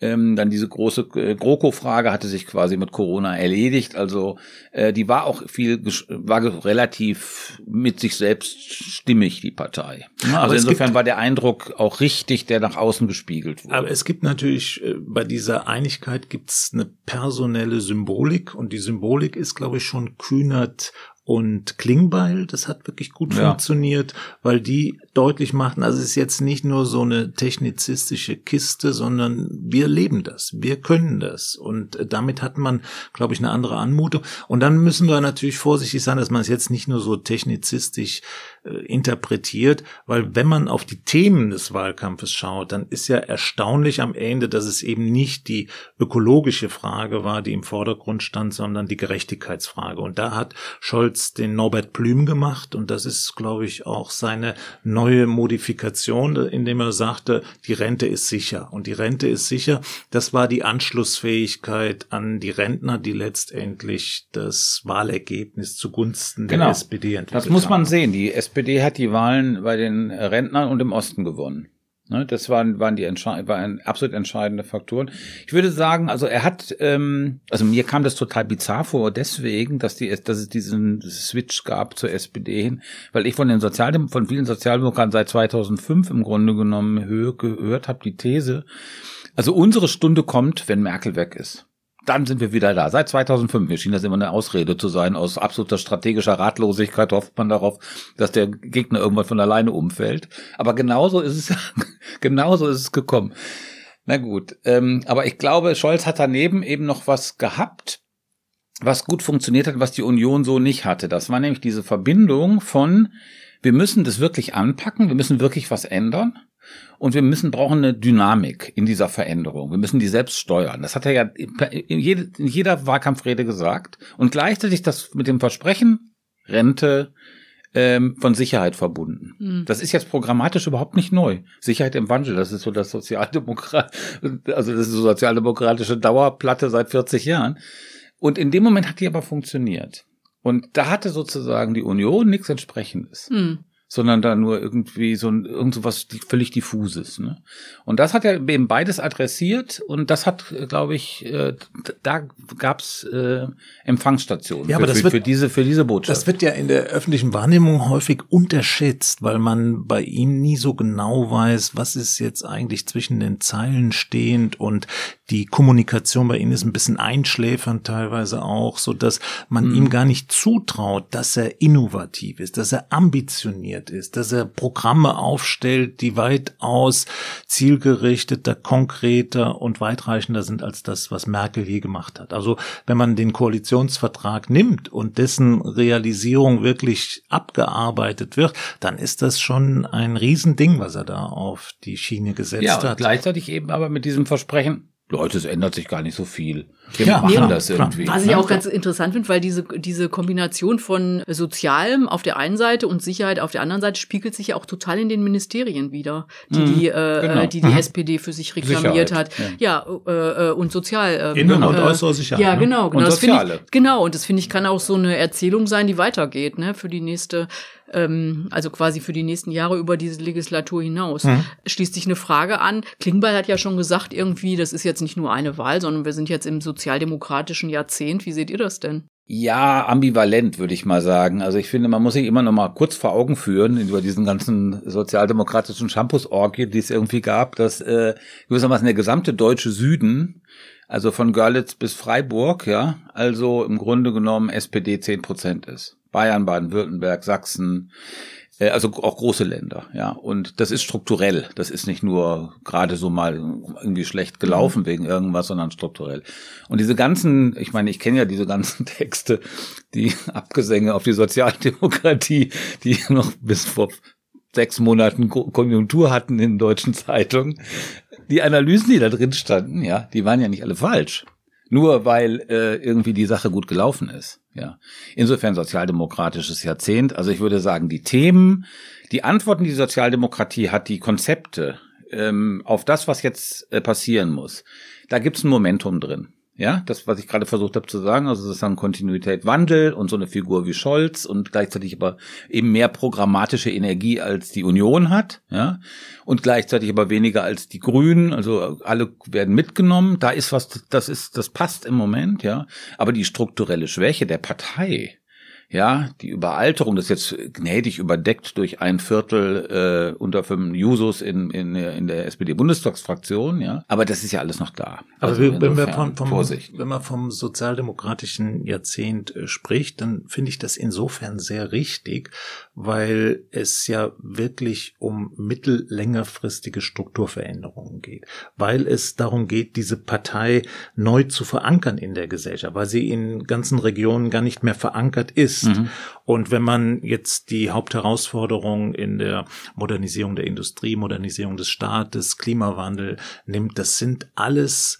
Ähm, dann diese große äh, GroKo-Frage hatte sich quasi mit Corona erledigt. Also äh, die war auch viel, war relativ mit sich selbst stimmig, die Partei. Ja, also insofern gibt, war der Eindruck auch richtig, der nach außen gespiegelt wurde. Aber es gibt natürlich, äh, bei dieser Einigkeit gibt's eine personelle Symbolik und die Symbolik ist, glaube ich, schon Kühnert und Klingbeil, das hat wirklich gut ja. funktioniert, weil die deutlich machten, also es ist jetzt nicht nur so eine technizistische Kiste, sondern wir leben das, wir können das. Und damit hat man, glaube ich, eine andere Anmutung. Und dann müssen wir natürlich vorsichtig sein, dass man es jetzt nicht nur so technizistisch äh, interpretiert, weil wenn man auf die Themen des Wahlkampfes schaut, dann ist ja erstaunlich am Ende, dass es eben nicht die ökologische Frage war, die im Vordergrund stand, sondern die Gerechtigkeitsfrage. Und da hat Scholz den Norbert Blüm gemacht. Und das ist, glaube ich, auch seine neue Modifikation, indem er sagte, die Rente ist sicher. Und die Rente ist sicher, das war die Anschlussfähigkeit an die Rentner, die letztendlich das Wahlergebnis zugunsten genau. der SPD entwickelt Das muss man haben. sehen. Die SPD hat die Wahlen bei den Rentnern und im Osten gewonnen. Ne, das waren, waren die waren absolut entscheidende Faktoren. Ich würde sagen, also er hat, ähm, also mir kam das total bizarr vor, deswegen, dass die, dass es diesen Switch gab zur SPD hin, weil ich von den Sozialdem von vielen Sozialdemokraten seit 2005 im Grunde genommen höre, gehört habe die These, also unsere Stunde kommt, wenn Merkel weg ist dann sind wir wieder da. Seit 2005. Mir schien das immer eine Ausrede zu sein. Aus absoluter strategischer Ratlosigkeit hofft man darauf, dass der Gegner irgendwann von alleine umfällt. Aber genauso ist es, genauso ist es gekommen. Na gut. Ähm, aber ich glaube, Scholz hat daneben eben noch was gehabt, was gut funktioniert hat, was die Union so nicht hatte. Das war nämlich diese Verbindung von, wir müssen das wirklich anpacken, wir müssen wirklich was ändern und wir müssen brauchen eine Dynamik in dieser Veränderung. Wir müssen die selbst steuern. Das hat er ja in, jede, in jeder Wahlkampfrede gesagt. Und gleichzeitig das mit dem Versprechen, Rente ähm, von Sicherheit verbunden. Mhm. Das ist jetzt programmatisch überhaupt nicht neu. Sicherheit im Wandel, das ist so das Sozialdemokrat, also das ist so sozialdemokratische Dauerplatte seit 40 Jahren. Und in dem Moment hat die aber funktioniert. Und da hatte sozusagen die Union nichts entsprechendes. Mhm sondern da nur irgendwie so ein, irgend so was völlig diffuses. Ne? Und das hat er eben beides adressiert und das hat, glaube ich, äh, da gab's äh, Empfangsstationen ja, aber für, das wird, für diese für diese Botschaft. Das wird ja in der öffentlichen Wahrnehmung häufig unterschätzt, weil man bei ihm nie so genau weiß, was ist jetzt eigentlich zwischen den Zeilen stehend und die Kommunikation bei ihm ist ein bisschen einschläfernd teilweise auch, so dass man mhm. ihm gar nicht zutraut, dass er innovativ ist, dass er ambitioniert ist, dass er Programme aufstellt, die weitaus zielgerichteter, konkreter und weitreichender sind als das, was Merkel je gemacht hat. Also wenn man den Koalitionsvertrag nimmt und dessen Realisierung wirklich abgearbeitet wird, dann ist das schon ein Riesending, was er da auf die Schiene gesetzt ja, hat. Gleichzeitig eben aber mit diesem Versprechen, Leute, es ändert sich gar nicht so viel. Wir ja, machen ja, das irgendwie. Was ich auch ganz interessant finde, weil diese, diese Kombination von Sozialem auf der einen Seite und Sicherheit auf der anderen Seite spiegelt sich ja auch total in den Ministerien wieder, die mhm, die, äh, genau. die, die mhm. SPD für sich reklamiert Sicherheit, hat. Ja, ja äh, äh und sozial. Äh, Innen- und äh, äußere Sicherheit. Ja, genau. genau und das Soziale. Ich, genau, und das finde ich kann auch so eine Erzählung sein, die weitergeht, ne, für die nächste ähm, also quasi für die nächsten Jahre über diese Legislatur hinaus. Mhm. Schließt sich eine Frage an. Klingbeil hat ja schon gesagt, irgendwie, das ist jetzt nicht nur eine Wahl, sondern wir sind jetzt im sozialdemokratischen Jahrzehnt. Wie seht ihr das denn? Ja, ambivalent würde ich mal sagen. Also ich finde, man muss sich immer noch mal kurz vor Augen führen über diesen ganzen sozialdemokratischen Shampoos-Orgie, die es irgendwie gab, dass äh, gewissermaßen der gesamte deutsche Süden, also von Görlitz bis Freiburg, ja, also im Grunde genommen SPD 10 Prozent ist. Bayern, Baden-Württemberg, Sachsen, äh, also auch große Länder, ja. Und das ist strukturell. Das ist nicht nur gerade so mal irgendwie schlecht gelaufen mhm. wegen irgendwas, sondern strukturell. Und diese ganzen, ich meine, ich kenne ja diese ganzen Texte, die Abgesänge auf die Sozialdemokratie, die noch bis vor sechs Monaten Konjunktur hatten in deutschen Zeitungen. Die Analysen, die da drin standen, ja, die waren ja nicht alle falsch. Nur weil äh, irgendwie die Sache gut gelaufen ist. Ja. Insofern sozialdemokratisches Jahrzehnt. Also ich würde sagen, die Themen, die Antworten, die, Sozialdemokratie hat, die Konzepte ähm, auf das, was jetzt äh, passieren muss, da gibt's ein Momentum drin. Ja, das, was ich gerade versucht habe zu sagen, also sozusagen Kontinuität, Wandel und so eine Figur wie Scholz und gleichzeitig aber eben mehr programmatische Energie als die Union hat, ja, und gleichzeitig aber weniger als die Grünen, also alle werden mitgenommen, da ist was, das ist, das passt im Moment, ja, aber die strukturelle Schwäche der Partei, ja, die Überalterung, das ist jetzt gnädig überdeckt durch ein Viertel äh, unter fünf Jusos in, in, in der SPD-Bundestagsfraktion, ja. Aber das ist ja alles noch da. Aber also wenn, wir vom, vom, wenn man vom sozialdemokratischen Jahrzehnt äh, spricht, dann finde ich das insofern sehr richtig, weil es ja wirklich um mittellängerfristige Strukturveränderungen geht. Weil es darum geht, diese Partei neu zu verankern in der Gesellschaft, weil sie in ganzen Regionen gar nicht mehr verankert ist ist. Mhm. Und wenn man jetzt die Hauptherausforderungen in der Modernisierung der Industrie, Modernisierung des Staates, Klimawandel nimmt, das sind alles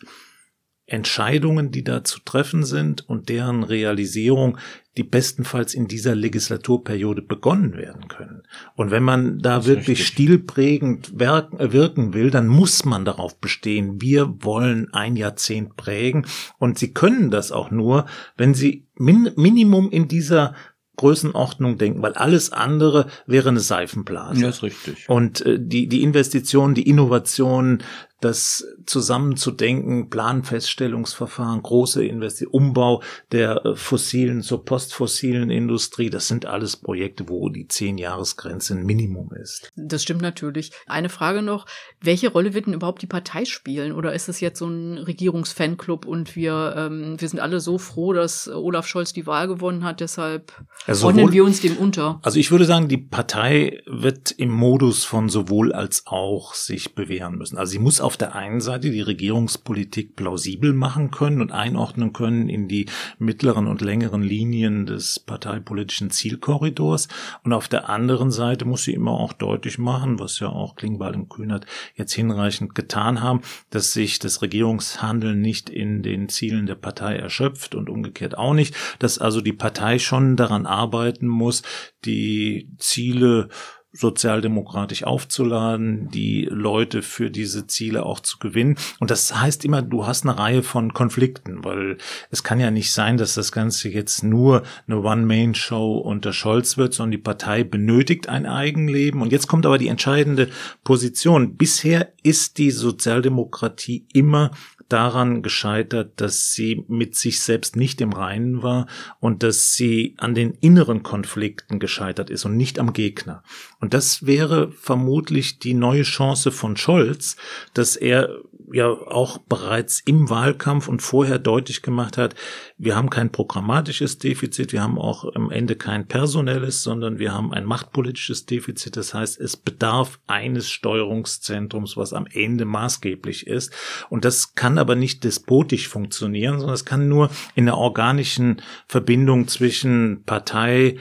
Entscheidungen, die da zu treffen sind und deren Realisierung, die bestenfalls in dieser Legislaturperiode begonnen werden können. Und wenn man da wirklich richtig. stilprägend wirken, wirken will, dann muss man darauf bestehen, wir wollen ein Jahrzehnt prägen. Und sie können das auch nur, wenn sie min Minimum in dieser Größenordnung denken, weil alles andere wäre eine Seifenblase. Ja, ist richtig. Und äh, die, die Investitionen, die Innovationen, das zusammenzudenken, Planfeststellungsverfahren, große Investitionen, Umbau der äh, fossilen zur postfossilen Industrie, das sind alles Projekte, wo die Zehn-Jahres-Grenze ein Minimum ist. Das stimmt natürlich. Eine Frage noch, welche Rolle wird denn überhaupt die Partei spielen? Oder ist es jetzt so ein Regierungsfanclub und wir, ähm, wir sind alle so froh, dass Olaf Scholz die Wahl gewonnen hat, deshalb also ordnen wir uns dem unter? Also ich würde sagen, die Partei wird im Modus von sowohl als auch sich bewähren müssen. Also sie muss auf der einen Seite die Regierungspolitik plausibel machen können und einordnen können in die mittleren und längeren Linien des parteipolitischen Zielkorridors. Und auf der anderen Seite muss sie immer auch deutlich machen, was ja auch Klingbeil und Kühnert jetzt hinreichend getan haben, dass sich das Regierungshandeln nicht in den Zielen der Partei erschöpft und umgekehrt auch nicht, dass also die Partei schon daran arbeiten muss, die Ziele sozialdemokratisch aufzuladen, die Leute für diese Ziele auch zu gewinnen. Und das heißt immer, du hast eine Reihe von Konflikten, weil es kann ja nicht sein, dass das Ganze jetzt nur eine One-Man-Show unter Scholz wird, sondern die Partei benötigt ein Eigenleben. Und jetzt kommt aber die entscheidende Position. Bisher ist die Sozialdemokratie immer daran gescheitert, dass sie mit sich selbst nicht im Reinen war und dass sie an den inneren Konflikten gescheitert ist und nicht am Gegner. Und das wäre vermutlich die neue Chance von Scholz, dass er ja auch bereits im Wahlkampf und vorher deutlich gemacht hat, wir haben kein programmatisches Defizit, wir haben auch am Ende kein personelles, sondern wir haben ein machtpolitisches Defizit. Das heißt, es bedarf eines Steuerungszentrums, was am Ende maßgeblich ist. Und das kann aber nicht despotisch funktionieren, sondern es kann nur in der organischen Verbindung zwischen Partei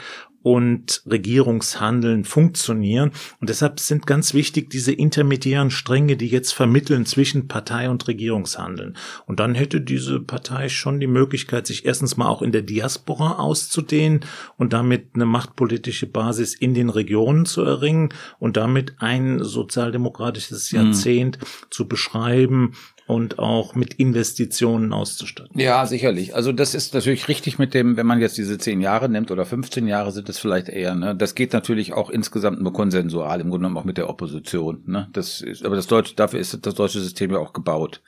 und Regierungshandeln funktionieren. Und deshalb sind ganz wichtig diese intermediären Stränge, die jetzt vermitteln zwischen Partei und Regierungshandeln. Und dann hätte diese Partei schon die Möglichkeit, sich erstens mal auch in der Diaspora auszudehnen und damit eine machtpolitische Basis in den Regionen zu erringen und damit ein sozialdemokratisches mhm. Jahrzehnt mhm. zu beschreiben, und auch mit Investitionen auszustatten. Ja, sicherlich. Also das ist natürlich richtig mit dem, wenn man jetzt diese zehn Jahre nimmt oder 15 Jahre sind es vielleicht eher. Ne? Das geht natürlich auch insgesamt nur konsensual, im Grunde genommen auch mit der Opposition. Ne? Das ist, aber das deutsche, dafür ist das deutsche System ja auch gebaut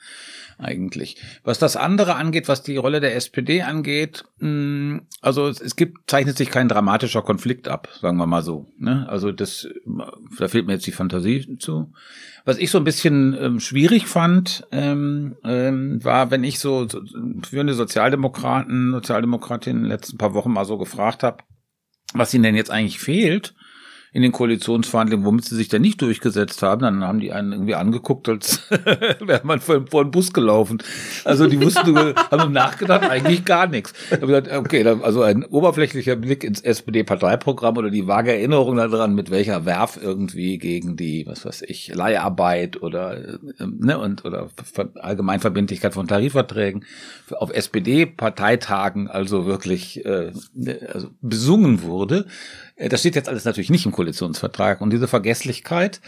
eigentlich. Was das andere angeht, was die Rolle der SPD angeht, mh, mm, also es, es, gibt, zeichnet sich kein dramatischer Konflikt ab, sagen wir mal so. Ne? Also das, da fehlt mir jetzt die Fantasie zu. Was ich so ein bisschen ähm, schwierig fand, ähm, ähm, war, wenn ich so, so führende Sozialdemokraten, Sozialdemokratinnen in den letzten paar Wochen mal so gefragt habe, was ihnen denn jetzt eigentlich fehlt, in den Koalitionsverhandlungen, womit sie sich da nicht durchgesetzt haben, dann haben die einen irgendwie angeguckt, als wäre man vor, vor den Bus gelaufen. Also die wussten, haben nachgedacht, eigentlich gar nichts. Gesagt, okay, also ein oberflächlicher Blick ins SPD-Parteiprogramm oder die vage Erinnerung daran, mit welcher Werf irgendwie gegen die, was weiß ich, Leiharbeit oder äh, ne und oder Allgemeinverbindlichkeit von Tarifverträgen auf SPD-Parteitagen also wirklich äh, ne, also besungen wurde. Äh, das steht jetzt alles natürlich nicht im Koalitionsvertrag. Und diese Vergesslichkeit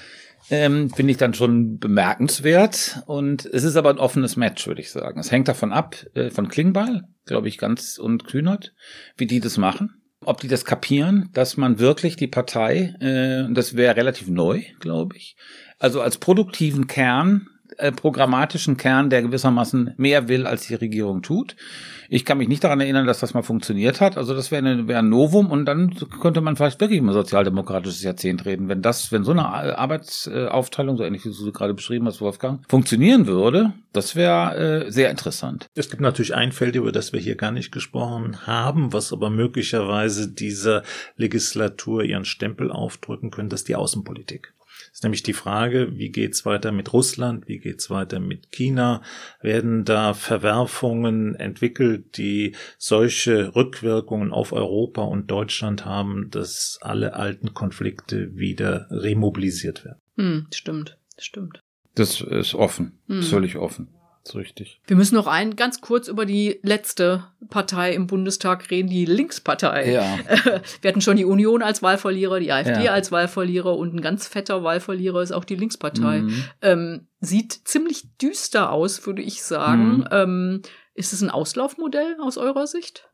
ähm, finde ich dann schon bemerkenswert. Und es ist aber ein offenes Match, würde ich sagen. Es hängt davon ab, äh, von Klingbeil, glaube ich, ganz und Kühnert, wie die das machen. Ob die das kapieren, dass man wirklich die Partei, äh, das wäre relativ neu, glaube ich, also als produktiven Kern äh, programmatischen Kern, der gewissermaßen mehr will, als die Regierung tut. Ich kann mich nicht daran erinnern, dass das mal funktioniert hat. Also das wäre wär ein Novum und dann könnte man vielleicht wirklich mal sozialdemokratisches Jahrzehnt reden. Wenn das, wenn so eine Arbeitsaufteilung, so ähnlich wie du gerade beschrieben hast, Wolfgang, funktionieren würde, das wäre äh, sehr interessant. Es gibt natürlich ein Feld, über das wir hier gar nicht gesprochen haben, was aber möglicherweise dieser Legislatur ihren Stempel aufdrücken könnte, das ist die Außenpolitik ist nämlich die Frage, wie geht's weiter mit Russland, wie geht's weiter mit China? Werden da Verwerfungen entwickelt, die solche Rückwirkungen auf Europa und Deutschland haben, dass alle alten Konflikte wieder remobilisiert werden? Hm, stimmt, stimmt. Das ist offen, hm. völlig offen. Ist richtig. Wir müssen noch ein ganz kurz über die letzte Partei im Bundestag reden, die Linkspartei. Ja. Wir hatten schon die Union als Wahlverlierer, die AfD ja. als Wahlverlierer und ein ganz fetter Wahlverlierer ist auch die Linkspartei. Mhm. Ähm, sieht ziemlich düster aus, würde ich sagen. Mhm. Ähm, ist es ein Auslaufmodell aus eurer Sicht?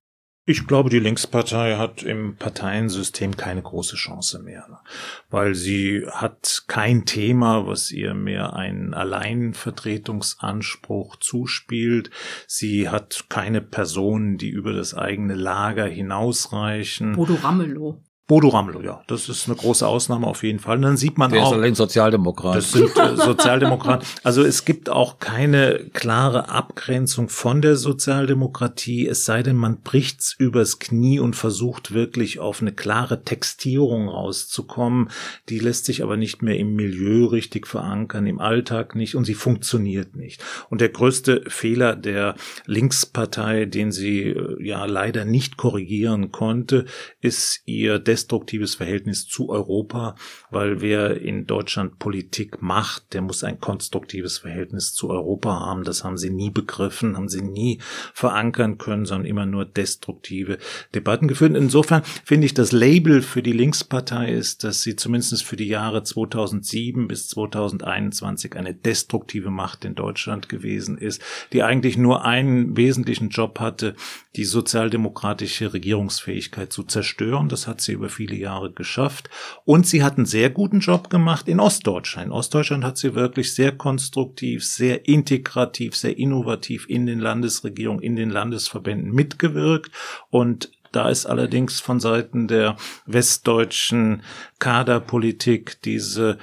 Ich glaube, die Linkspartei hat im Parteiensystem keine große Chance mehr, weil sie hat kein Thema, was ihr mehr einen Alleinvertretungsanspruch zuspielt. Sie hat keine Personen, die über das eigene Lager hinausreichen. Bodo Ramelow. Bodo Ramelow, ja, das ist eine große Ausnahme auf jeden Fall. Und dann sieht man Der auch. ist allerdings Sozialdemokrat. Das sind äh, Sozialdemokraten. Also es gibt auch keine klare Abgrenzung von der Sozialdemokratie, es sei denn, man bricht's übers Knie und versucht wirklich auf eine klare Textierung rauszukommen. Die lässt sich aber nicht mehr im Milieu richtig verankern, im Alltag nicht und sie funktioniert nicht. Und der größte Fehler der Linkspartei, den sie äh, ja leider nicht korrigieren konnte, ist ihr destruktives Verhältnis zu Europa, weil wer in Deutschland Politik macht, der muss ein konstruktives Verhältnis zu Europa haben. Das haben sie nie begriffen, haben sie nie verankern können, sondern immer nur destruktive Debatten geführt. Insofern finde ich, das Label für die Linkspartei ist, dass sie zumindest für die Jahre 2007 bis 2021 eine destruktive Macht in Deutschland gewesen ist, die eigentlich nur einen wesentlichen Job hatte, die sozialdemokratische Regierungsfähigkeit zu zerstören. Das hat sie über viele Jahre geschafft. Und sie hat einen sehr guten Job gemacht in Ostdeutschland. In Ostdeutschland hat sie wirklich sehr konstruktiv, sehr integrativ, sehr innovativ in den Landesregierungen, in den Landesverbänden mitgewirkt und da ist allerdings von Seiten der westdeutschen Kaderpolitik diese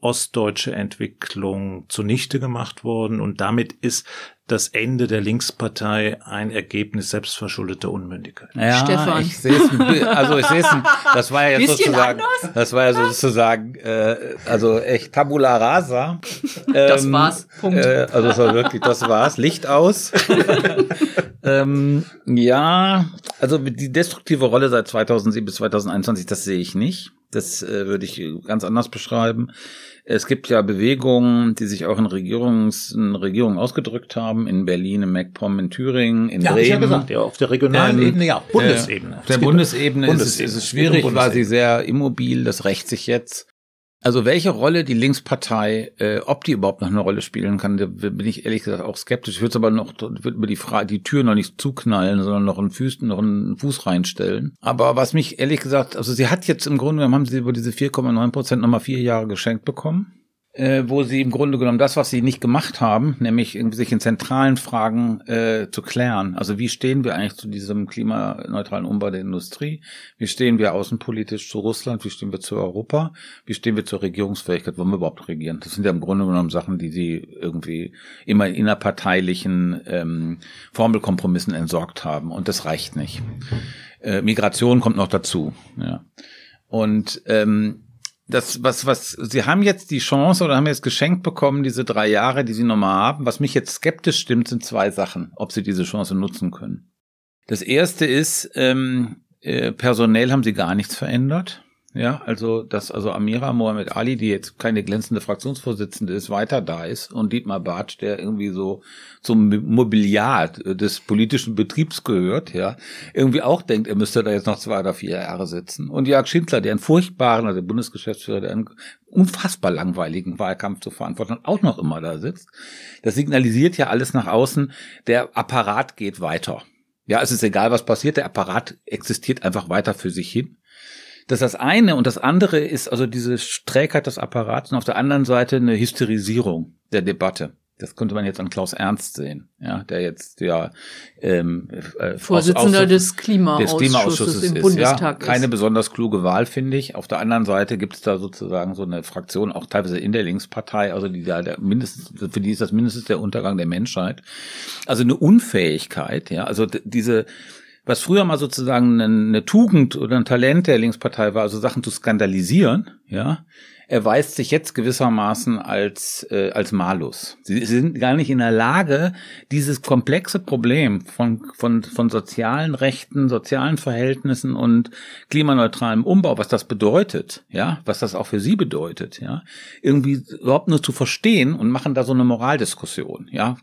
ostdeutsche Entwicklung zunichte gemacht worden und damit ist das Ende der Linkspartei ein Ergebnis selbstverschuldeter Unmündigkeit. Ja, Stefan. ich sehe es, also ich sehe es, das war ja jetzt Bisschen sozusagen, anders? das war ja sozusagen, äh, also echt Tabula rasa. Das Ähm, war's. Punkt. Äh, also das war wirklich, das war's. Licht aus. ähm, ja, also die destruktive Rolle seit 2007 bis 2021, das sehe ich nicht. Das äh, würde ich ganz anders beschreiben. Es gibt ja Bewegungen, die sich auch in, Regierungs, in Regierungen ausgedrückt haben, in Berlin, in MacPom, in Thüringen, in Ja, Bremen. ich ja gesagt, ja, auf der regionalen Ähm, Ebene, ja, auf Bundesebene. Äh, auf der gibt- Bundesebene, ist, es, Bundesebene. ist es schwierig, war sie Bundesebene. sehr immobil, das rächt sich jetzt. Also welche Rolle die Linkspartei, äh, ob die überhaupt noch eine Rolle spielen kann, da bin ich ehrlich gesagt auch skeptisch. Ich würde aber noch, würde mir die Frage, die Tür noch nicht zuknallen, sondern noch einen Fuß, noch einen Fuß reinstellen. Aber was mich ehrlich gesagt, also sie hat jetzt im Grunde genommen, haben sie über diese 4,9 Prozent nochmal vier Jahre geschenkt bekommen äh, wo sie im Grunde genommen das, was sie nicht gemacht haben, nämlich irgendwie sich in zentralen Fragen äh, zu klären. Also wie stehen wir eigentlich zu diesem klimaneutralen Umbau der Industrie? Wie stehen wir außenpolitisch zu Russland? Wie stehen wir zu Europa? Wie stehen wir zur Regierungsfähigkeit? Wollen wir überhaupt regieren? Das sind ja im Grunde genommen Sachen, die sie irgendwie immer in innerparteilichen ähm, Formelkompromissen entsorgt haben. Und das reicht nicht. Äh, Migration kommt noch dazu. Ja. Und ähm, das, was, was, sie haben jetzt die Chance oder haben jetzt geschenkt bekommen, diese drei Jahre, die sie nochmal haben. Was mich jetzt skeptisch stimmt, sind zwei Sachen, ob sie diese Chance nutzen können. Das erste ist, ähm, äh, personell haben sie gar nichts verändert. Ja, also, dass also Amira Mohamed Ali, die jetzt keine glänzende Fraktionsvorsitzende ist, weiter da ist und Dietmar Bartsch, der irgendwie so zum Mobiliar des politischen Betriebs gehört, ja, irgendwie auch denkt, er müsste da jetzt noch zwei oder vier Jahre sitzen. Und Jörg Schindler, der einen furchtbaren, also der Bundesgeschäftsführer, der einen unfassbar langweiligen Wahlkampf zu verantworten auch noch immer da sitzt. Das signalisiert ja alles nach außen, der Apparat geht weiter. Ja, es ist egal, was passiert, der Apparat existiert einfach weiter für sich hin. Das ist das eine und das andere ist also diese Trägheit des Apparats und auf der anderen Seite eine Hysterisierung der Debatte. Das könnte man jetzt an Klaus Ernst sehen, ja, der jetzt ja ähm, äh, Vorsitzender aus- des Klimaausschusses, des Klimaausschusses im ist. Bundestag ja, keine ist. besonders kluge Wahl, finde ich. Auf der anderen Seite gibt es da sozusagen so eine Fraktion, auch teilweise in der Linkspartei, also die da der mindestens, für die ist das mindestens der Untergang der Menschheit. Also eine Unfähigkeit, ja, also diese was früher mal sozusagen eine, Tugend oder ein Talent der Linkspartei war, also Sachen zu skandalisieren, ja, erweist sich jetzt gewissermaßen als äh, als Malus. Sie sind gar nicht in der Lage, dieses komplexe Problem von von von sozialen Rechten, sozialen Verhältnissen und klimaneutralem Umbau, was das bedeutet, ja, was das auch für Sie bedeutet, ja, irgendwie überhaupt nur zu verstehen und machen da so eine Moraldiskussion, ja.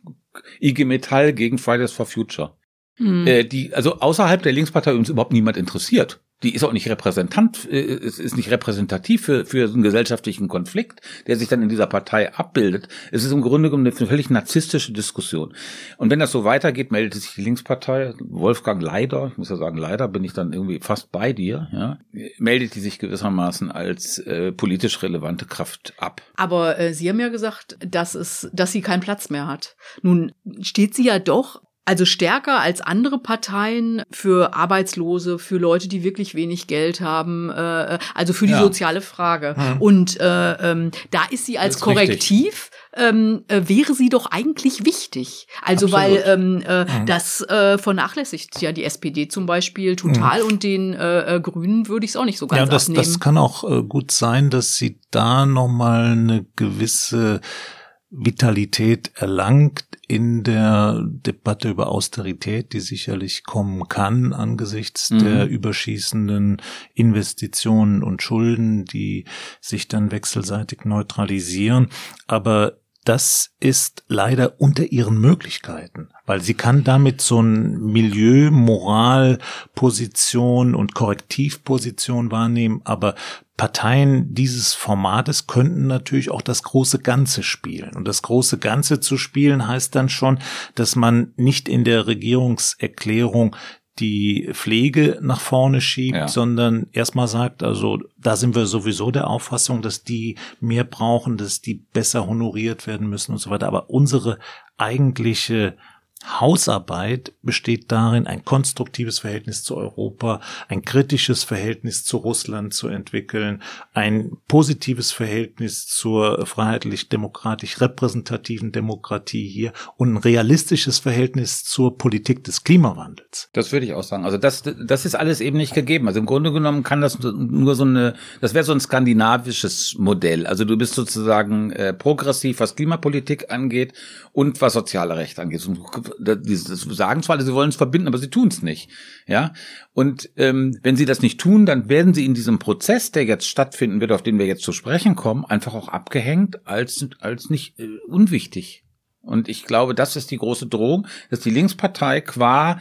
IG Metall gegen Fridays for Future äh, die also außerhalb der Linkspartei übrigens überhaupt niemand interessiert. Die ist auch nicht repräsentant, äh, es ist nicht repräsentativ für, für so einen gesellschaftlichen Konflikt, der sich dann in dieser Partei abbildet. Es ist im Grunde genommen eine völlig narzisstische Diskussion. Und wenn das so weitergeht, meldet sich die Linkspartei, Wolfgang leider, ich muss ja sagen, leider bin ich dann irgendwie fast bei dir, ja, meldet die sich gewissermaßen als äh, politisch relevante Kraft ab. Aber äh, Sie haben ja gesagt, dass, es, dass sie keinen Platz mehr hat. Nun steht sie ja doch Also stärker als andere Parteien für Arbeitslose, für Leute, die wirklich wenig Geld haben, äh, also für die Ja. soziale Frage. Und äh, ähm, da ist sie als ist Korrektiv. Ähm, äh, wäre sie doch eigentlich wichtig. Also Absolut. weil ähm, äh, das äh, vernachlässigt ja die SPD zum Beispiel total und den äh, äh, Grünen würde ich es auch nicht so ganz Ja, das, abnehmen. das kann auch äh, gut sein, dass sie da nochmal eine gewisse Vitalität erlangt in der Debatte über Austerität, die sicherlich kommen kann angesichts Mhm. der überschießenden Investitionen und Schulden, die sich dann wechselseitig neutralisieren. Aber das ist leider unter ihren Möglichkeiten, weil sie kann damit so ein Milieu, Moral, Position und Korrektivposition wahrnehmen, aber Parteien dieses Formates könnten natürlich auch das große Ganze spielen. Und das große Ganze zu spielen heißt dann schon, dass man nicht in der Regierungserklärung die Pflege nach vorne schiebt, Ja. sondern erstmal sagt, also da sind wir sowieso der Auffassung, dass die mehr brauchen, dass die besser honoriert werden müssen und so weiter. Aber unsere eigentliche Hausarbeit besteht darin, ein konstruktives Verhältnis zu Europa, ein kritisches Verhältnis zu Russland zu entwickeln, ein positives Verhältnis zur freiheitlich-demokratisch repräsentativen Demokratie hier und ein realistisches Verhältnis zur Politik des Klimawandels. Das würde ich auch sagen. Also das, das ist alles eben nicht gegeben. Also im Grunde genommen kann das nur so eine, das wäre so ein skandinavisches Modell. Also du bist sozusagen äh, progressiv, was Klimapolitik angeht und was soziale Rechte angeht. Und das sagen zwar sie wollen es verbinden, aber sie tun es nicht. Ja. Und ähm, wenn sie das nicht tun, dann werden sie in diesem Prozess, der jetzt stattfinden wird, auf den wir jetzt zu sprechen kommen, einfach auch abgehängt als als nicht äh, unwichtig. Und ich glaube, das ist die große Drohung, dass die Linkspartei qua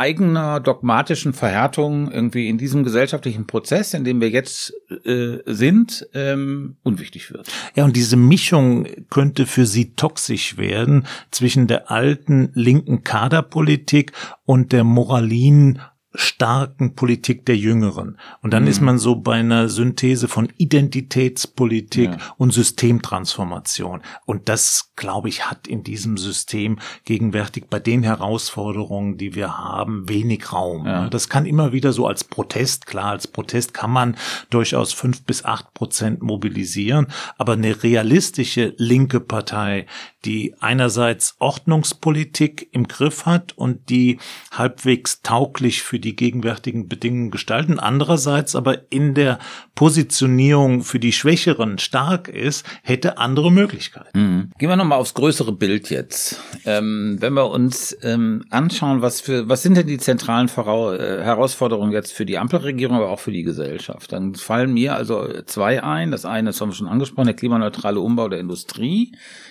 eigener dogmatischen Verhärtung irgendwie in diesem gesellschaftlichen Prozess, in dem wir jetzt äh, sind, ähm, unwichtig wird. Ja, und diese Mischung könnte für sie toxisch werden zwischen der alten linken Kaderpolitik und der moralin starken Politik der Jüngeren. Und dann ist man so bei einer Synthese von Identitätspolitik Ja. und Systemtransformation. Und das, glaube ich, hat in diesem System gegenwärtig bei den Herausforderungen, die wir haben, wenig Raum. Ja. Das kann immer wieder so als Protest, klar, als Protest kann man durchaus fünf bis acht Prozent mobilisieren, aber eine realistische linke Partei, die einerseits Ordnungspolitik im Griff hat und die halbwegs tauglich für die gegenwärtigen Bedingungen gestalten, andererseits aber in der Positionierung für die Schwächeren stark ist, hätte andere Möglichkeiten. Mhm. Gehen wir nochmal aufs größere Bild jetzt. Ähm, wenn wir uns ähm, anschauen, was für, was sind denn die zentralen Vorau äh, Herausforderungen jetzt für die Ampelregierung, aber auch für die Gesellschaft? Dann fallen mir also zwei ein. Das eine, das haben wir schon angesprochen, der klimaneutrale Umbau der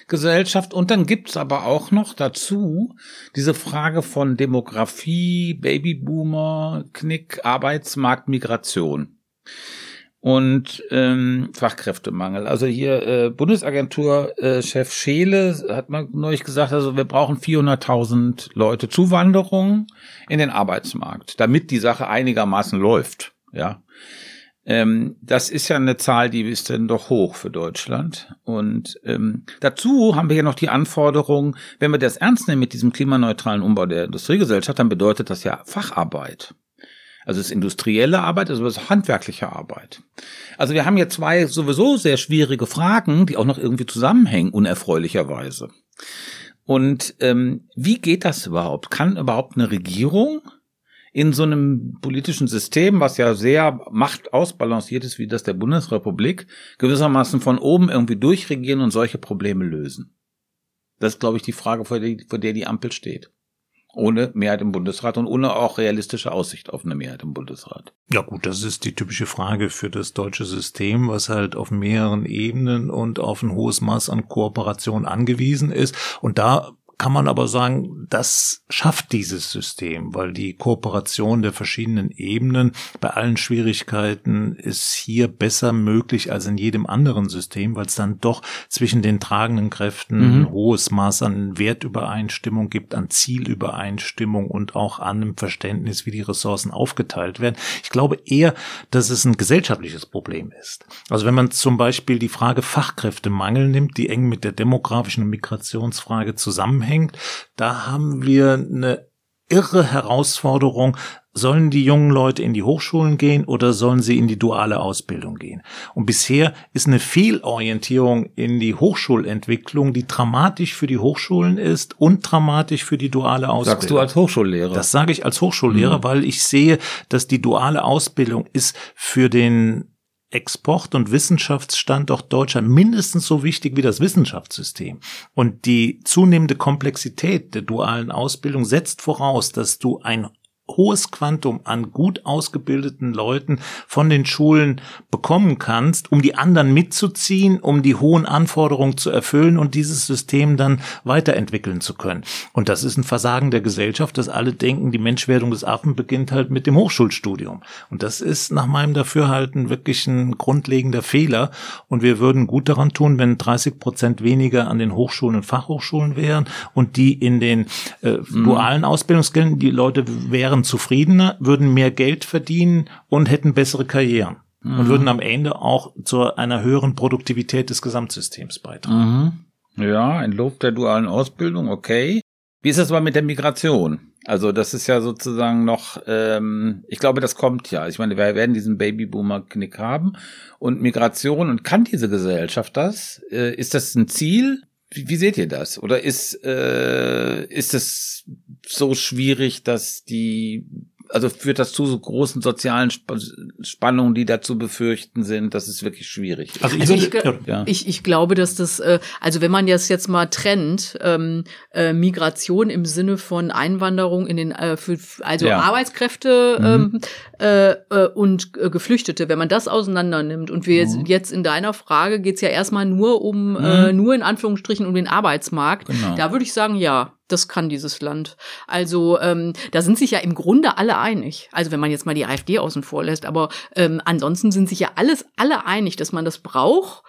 Industriegesellschaft. Und dann gibt's aber auch noch dazu diese Frage von Demografie, Babyboomer, Knick, Arbeitsmarkt, Migration und ähm, Fachkräftemangel. Also hier äh, Bundesagenturchef Scheele hat mal neulich gesagt, also wir brauchen 400.000 Leute Zuwanderung in den Arbeitsmarkt, damit die Sache einigermaßen läuft. Ja, ähm, das ist ja eine Zahl, die ist dann doch hoch für Deutschland. Und ähm, dazu haben wir ja noch die Anforderung, wenn wir das ernst nehmen mit diesem klimaneutralen Umbau der Industriegesellschaft, dann bedeutet das ja Facharbeit. Also es ist industrielle Arbeit, also es ist handwerkliche Arbeit. Also wir haben hier zwei sowieso sehr schwierige Fragen, die auch noch irgendwie zusammenhängen, unerfreulicherweise. Und ähm, wie geht das überhaupt? Kann überhaupt eine Regierung in so einem politischen System, was ja sehr machtausbalanciert ist, wie das der Bundesrepublik, gewissermaßen von oben irgendwie durchregieren und solche Probleme lösen? Das ist, glaube ich, die Frage, vor der, vor der die Ampel steht ohne Mehrheit im Bundesrat und ohne auch realistische Aussicht auf eine Mehrheit im Bundesrat. Ja gut, das ist die typische Frage für das deutsche System, was halt auf mehreren Ebenen und auf ein hohes Maß an Kooperation angewiesen ist. Und da kann man aber sagen, das schafft dieses System, weil die Kooperation der verschiedenen Ebenen bei allen Schwierigkeiten ist hier besser möglich als in jedem anderen System, weil es dann doch zwischen den tragenden Kräften Mhm. ein hohes Maß an Wertübereinstimmung gibt, an Zielübereinstimmung und auch an einem Verständnis, wie die Ressourcen aufgeteilt werden. Ich glaube eher, dass es ein gesellschaftliches Problem ist. Also wenn man zum Beispiel die Frage Fachkräftemangel nimmt, die eng mit der demografischen und Migrationsfrage zusammenhängt, zusammenhängt. Da haben wir eine irre Herausforderung, Sollen die jungen Leute in die Hochschulen gehen oder sollen sie in die duale Ausbildung gehen? Und bisher ist eine Fehlorientierung in die Hochschulentwicklung, die dramatisch für die Hochschulen ist und dramatisch für die duale Ausbildung. Sagst du als Hochschullehrer? Das sage ich als Hochschullehrer, mhm. weil ich sehe, dass die duale Ausbildung ist für den Export- und Wissenschaftsstandort Deutschland mindestens so wichtig wie das Wissenschaftssystem. Und die zunehmende Komplexität der dualen Ausbildung setzt voraus, dass du ein hohes Quantum an gut ausgebildeten Leuten von den Schulen bekommen kannst, um die anderen mitzuziehen, um die hohen Anforderungen zu erfüllen und dieses System dann weiterentwickeln zu können. Und das ist ein Versagen der Gesellschaft, dass alle denken, die Menschwerdung des Affen beginnt halt mit dem Hochschulstudium. Und das ist nach meinem Dafürhalten wirklich ein grundlegender Fehler. Und wir würden gut daran tun, wenn 30 Prozent weniger an den Hochschulen und Fachhochschulen wären und die in den äh, mhm. dualen Ausbildungsgängen, die Leute wären wären zufriedener, würden mehr Geld verdienen und hätten bessere Karrieren. Mhm. Und würden am Ende auch zu einer höheren Produktivität des Gesamtsystems beitragen. Mhm. Ja, ein Lob der dualen Ausbildung, okay. Wie ist das aber mit der Migration? Also das ist ja sozusagen noch, ähm, ich glaube, das kommt ja. Ich meine, wir werden diesen Babyboomer-Knick haben und Migration und kann diese Gesellschaft das? Äh, ist das ein Ziel? Wie, wie seht ihr das? Oder ist, äh, ist es so schwierig, dass die also führt das zu so großen sozialen Sp Spannungen, die da zu befürchten sind. Das ist wirklich schwierig. Also ich, also ich, ja. ich, ich, glaube, dass das, äh, also wenn man das jetzt mal trennt, ähm, äh, Migration im Sinne von Einwanderung in den, äh, für, also ja. Arbeitskräfte mhm. ähm, äh, äh, und äh, Geflüchtete, wenn man das auseinander nimmt und wir mhm. jetzt in deiner Frage geht's ja erstmal nur um, mhm. äh, nur in Anführungsstrichen um den Arbeitsmarkt. Genau. Da würde ich sagen, ja, das kann dieses Land. Also ähm, da sind sich ja im Grunde alle einig. Also wenn man jetzt mal die AfD außen vor lässt, aber ähm, ansonsten sind sich ja alles alle einig, dass man das braucht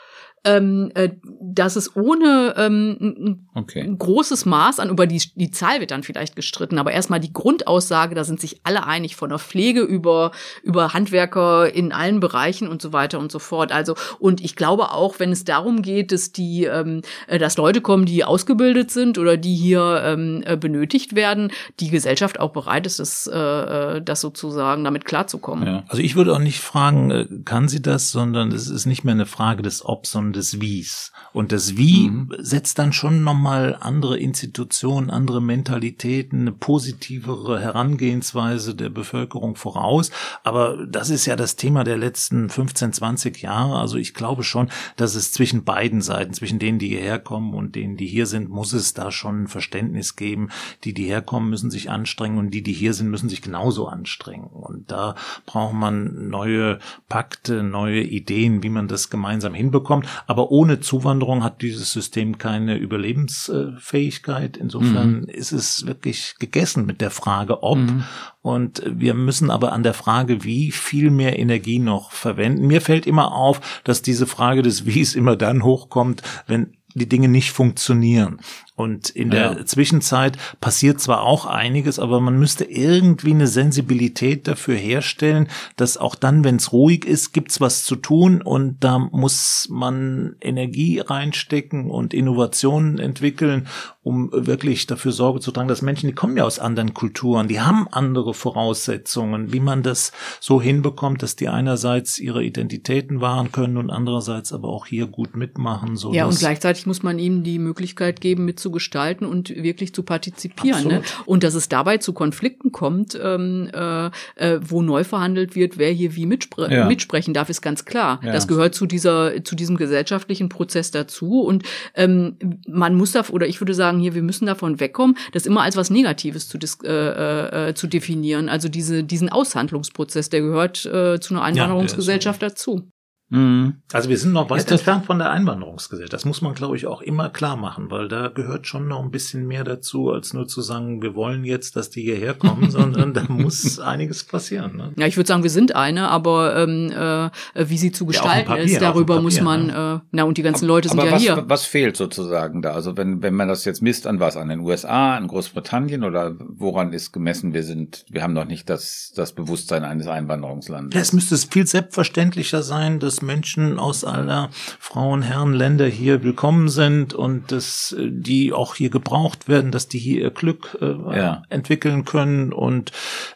ähm, äh, dass es ohne ähm, ein, okay. ein großes Maß an, über die, die Zahl wird dann vielleicht gestritten, aber erstmal die Grundaussage, da sind sich alle einig, von der Pflege über, über Handwerker in allen Bereichen und so weiter und so fort. Also, und ich glaube auch, wenn es darum geht, dass die, ähm, äh, dass Leute kommen, die ausgebildet sind oder die hier ähm, äh, benötigt werden, die Gesellschaft auch bereit ist, das, äh, äh das sozusagen damit klarzukommen. Ja. Also ich würde auch nicht fragen, kann sie das, sondern es ist nicht mehr eine Frage des Ob, sondern des Wies. Und das Wie mhm. setzt dann schon nochmal andere Institutionen, andere Mentalitäten, eine positivere Herangehensweise der Bevölkerung voraus. Aber das ist ja das Thema der letzten 15, 20 Jahre. Also ich glaube schon, dass es zwischen beiden Seiten, zwischen denen, die hierher kommen und denen, die hier sind, muss es da schon ein Verständnis geben. Die, die herkommen, müssen sich anstrengen und die, die hier sind, müssen sich genauso anstrengen. Und da braucht man neue Pakte, neue Ideen, wie man das gemeinsam hinbekommt. Aber ohne Zuwanderung hat dieses System keine Überlebensfähigkeit. Insofern mhm. ist es wirklich gegessen mit der Frage, ob. Mhm. Und wir müssen aber an der Frage, wie viel mehr Energie noch verwenden. Mir fällt immer auf, dass diese Frage des Wies immer dann hochkommt, wenn die Dinge nicht funktionieren. Und in der ja. Zwischenzeit passiert zwar auch einiges, aber man müsste irgendwie eine Sensibilität dafür herstellen, dass auch dann, wenn es ruhig ist, gibt's was zu tun und da muss man Energie reinstecken und Innovationen entwickeln, um wirklich dafür Sorge zu tragen, dass Menschen, die kommen ja aus anderen Kulturen, die haben andere Voraussetzungen, wie man das so hinbekommt, dass die einerseits ihre Identitäten wahren können und andererseits aber auch hier gut mitmachen. So ja, und gleichzeitig muss man ihnen die Möglichkeit geben, gestalten und wirklich zu partizipieren. Ne? Und dass es dabei zu Konflikten kommt, ähm, äh, äh, wo neu verhandelt wird, wer hier wie mitspre ja. mitsprechen darf, ist ganz klar. Ja. Das gehört zu dieser, zu diesem gesellschaftlichen Prozess dazu. Und ähm, man muss da, oder ich würde sagen, hier, wir müssen davon wegkommen, das immer als was Negatives zu, äh, äh, äh, zu definieren. Also diese, diesen Aushandlungsprozess, der gehört äh, zu einer Einwanderungsgesellschaft ja, dazu. Mhm. Also wir sind noch weit entfernt von der Einwanderungsgesellschaft. Das muss man, glaube ich, auch immer klar machen, weil da gehört schon noch ein bisschen mehr dazu, als nur zu sagen, wir wollen jetzt, dass die hierher kommen, sondern da muss einiges passieren. Ne? Ja, ich würde sagen, wir sind eine, aber ähm, äh, wie sie zu gestalten ja, Papier, ist, darüber Papier, muss man, ne? äh, na und die ganzen Leute sind aber ja was, hier. Was fehlt sozusagen da? Also wenn, wenn man das jetzt misst, an was? An den USA, an Großbritannien oder woran ist gemessen, wir sind, wir haben noch nicht das, das Bewusstsein eines Einwanderungslandes? Ja, es müsste viel selbstverständlicher sein, dass dass Menschen aus aller Frauen, Herren, Länder hier willkommen sind und dass äh, die auch hier gebraucht werden, dass die hier ihr Glück äh, ja. entwickeln können und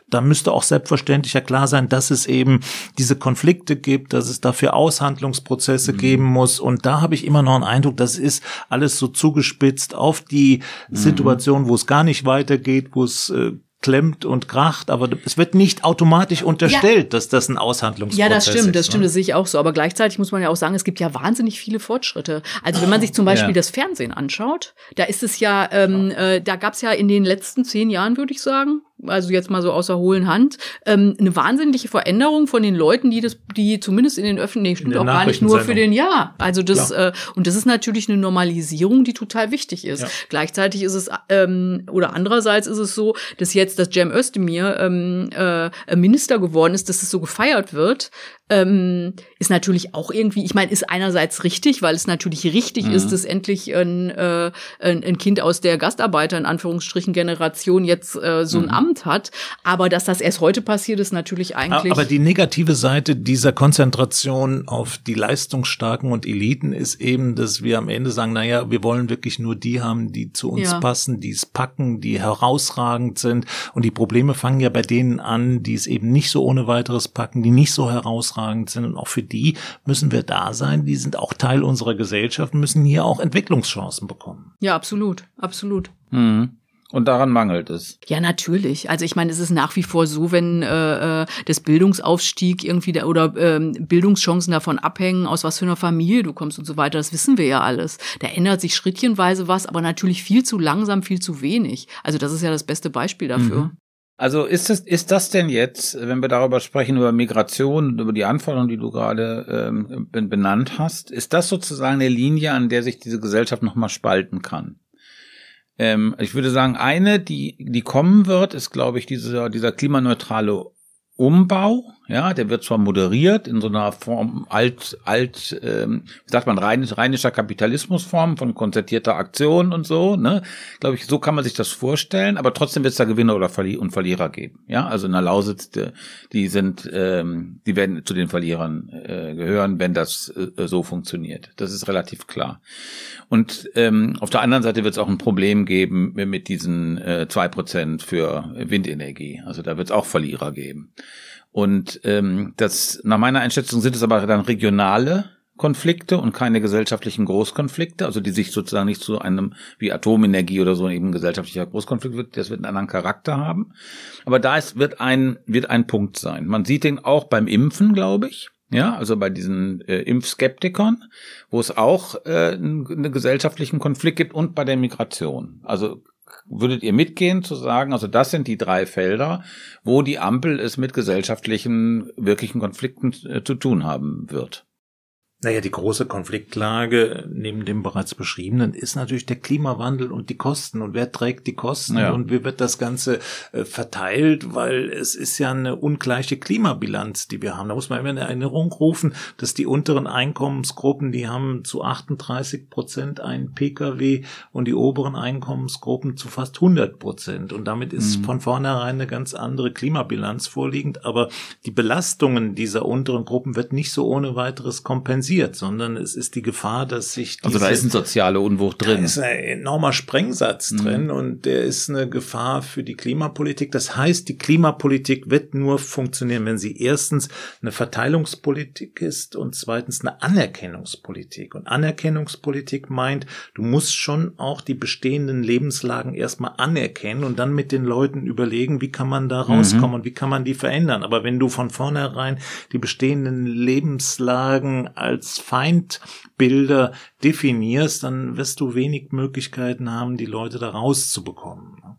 da müsste auch selbstverständlich ja klar sein, dass es eben diese Konflikte gibt, dass es dafür Aushandlungsprozesse mhm. geben muss. Und da habe ich immer noch einen Eindruck, das ist alles so zugespitzt auf die mhm. Situation, wo es gar nicht weitergeht, wo es äh, klemmt und kracht, aber es wird nicht automatisch unterstellt, ja. dass das ein Aushandlungsprozess ist. Ja, das stimmt, das ist, stimmt, ne? das sehe ich auch so. Aber gleichzeitig muss man ja auch sagen, es gibt ja wahnsinnig viele Fortschritte. Also wenn man sich zum Beispiel ja. das Fernsehen anschaut, da ist es ja, ähm, äh, da gab es ja in den letzten zehn Jahren, würde ich sagen, also jetzt mal so außer hohlen Hand, ähm, eine wahnsinnliche Veränderung von den Leuten, die das, die zumindest in den öffentlichen, stimmt auch gar nicht nur für den Ja. Also das, äh, und das ist natürlich eine Normalisierung, die total wichtig ist. Ja. Gleichzeitig ist es, ähm, oder andererseits ist es so, dass jetzt, dass Cem Özdemir ähm, äh, Minister geworden ist, dass es so gefeiert wird, ähm, ist natürlich auch irgendwie, ich meine, ist einerseits richtig, weil es natürlich richtig mhm. ist, dass endlich ein, äh, ein, ein, Kind aus der Gastarbeiter, in Anführungsstrichen, Generation jetzt äh, so ein mhm. Amt hat. Aber dass das erst heute passiert, ist natürlich eigentlich. Aber die negative Seite dieser Konzentration auf die Leistungsstarken und Eliten ist eben, dass wir am Ende sagen, naja, wir wollen wirklich nur die haben, die zu uns ja. passen, die es packen, die herausragend sind. Und die Probleme fangen ja bei denen an, die es eben nicht so ohne weiteres packen, die nicht so herausragend herausragend sind. Und auch für die müssen wir da sein. Die sind auch Teil unserer Gesellschaft, müssen hier auch Entwicklungschancen bekommen. Ja, absolut, absolut. Mhm. Und daran mangelt es. Ja, natürlich. Also ich meine, es ist nach wie vor so, wenn äh, äh das Bildungsaufstieg irgendwie da, oder ähm, Bildungschancen davon abhängen, aus was für einer Familie du kommst und so weiter. Das wissen wir ja alles. Da ändert sich schrittchenweise was, aber natürlich viel zu langsam, viel zu wenig. Also das ist ja das beste Beispiel dafür. Mhm. Also ist es, ist das denn jetzt, wenn wir darüber sprechen, über Migration, über die Anforderungen, die du gerade ähm, benannt hast, ist das sozusagen eine Linie, an der sich diese Gesellschaft nochmal spalten kann? Ähm, ich würde sagen, eine, die, die kommen wird, ist, glaube ich, dieser, dieser klimaneutrale Umbau, ja, der wird zwar moderiert in so einer Form alt, alt, ähm, wie sagt man, rheinisch, rheinischer Kapitalismusform von konzertierter Aktion und so, ne? Glaube ich, so kann man sich das vorstellen, aber trotzdem wird es da Gewinner oder Verli und Verlierer geben. Ja, also in der Lausitz, die, sind, ähm, die werden zu den Verlierern äh, gehören, wenn das äh, so funktioniert. Das ist relativ klar. Und ähm, auf der anderen Seite wird es auch ein Problem geben mit diesen äh, zwei äh, Prozent für Windenergie. Also da wird es auch Verlierer geben. Und ähm, das, nach meiner Einschätzung sind es aber dann regionale Konflikte und keine gesellschaftlichen Großkonflikte, also die sich sozusagen nicht zu einem wie Atomenergie oder so eben gesellschaftlicher Großkonflikt wird, das wird einen anderen Charakter haben. Aber da ist, wird ein, wird ein Punkt sein. Man sieht den auch beim Impfen, glaube ich. Ja, also bei diesen äh, Impfskeptikern, wo es auch äh, einen gesellschaftlichen Konflikt gibt und bei der Migration. Also würdet ihr mitgehen zu sagen, also das sind die drei Felder, wo die Ampel es mit gesellschaftlichen, wirklichen Konflikten äh, zu tun haben wird? Naja, die große Konfliktlage neben dem bereits beschriebenen ist natürlich der Klimawandel und die Kosten. Und wer trägt die Kosten ja. und wie wird das Ganze äh, verteilt? Weil es ist ja eine ungleiche Klimabilanz, die wir haben. Da muss man immer in Erinnerung rufen, dass die unteren Einkommensgruppen, die haben zu 38 Prozent einen Pkw und die oberen Einkommensgruppen zu fast 100 Prozent. Und damit ist mhm. von vornherein eine ganz andere Klimabilanz vorliegend. Aber die Belastungen dieser unteren Gruppen wird nicht so ohne weiteres kompensiert kompensiert, sondern es ist die Gefahr, dass sich diese, Also da ist ein soziale Unwucht drin. Da ist ein enormer Sprengsatz mhm. drin und der ist eine Gefahr für die Klimapolitik. Das heißt, die Klimapolitik wird nur funktionieren, wenn sie erstens eine Verteilungspolitik ist und zweitens eine Anerkennungspolitik. Und Anerkennungspolitik meint, du musst schon auch die bestehenden Lebenslagen erstmal anerkennen und dann mit den Leuten überlegen, wie kann man da rauskommen mhm. und wie kann man die verändern. Aber wenn du von vornherein die bestehenden Lebenslagen als als Feindbilder definierst, dann wirst du wenig Möglichkeiten haben, die Leute da rauszubekommen.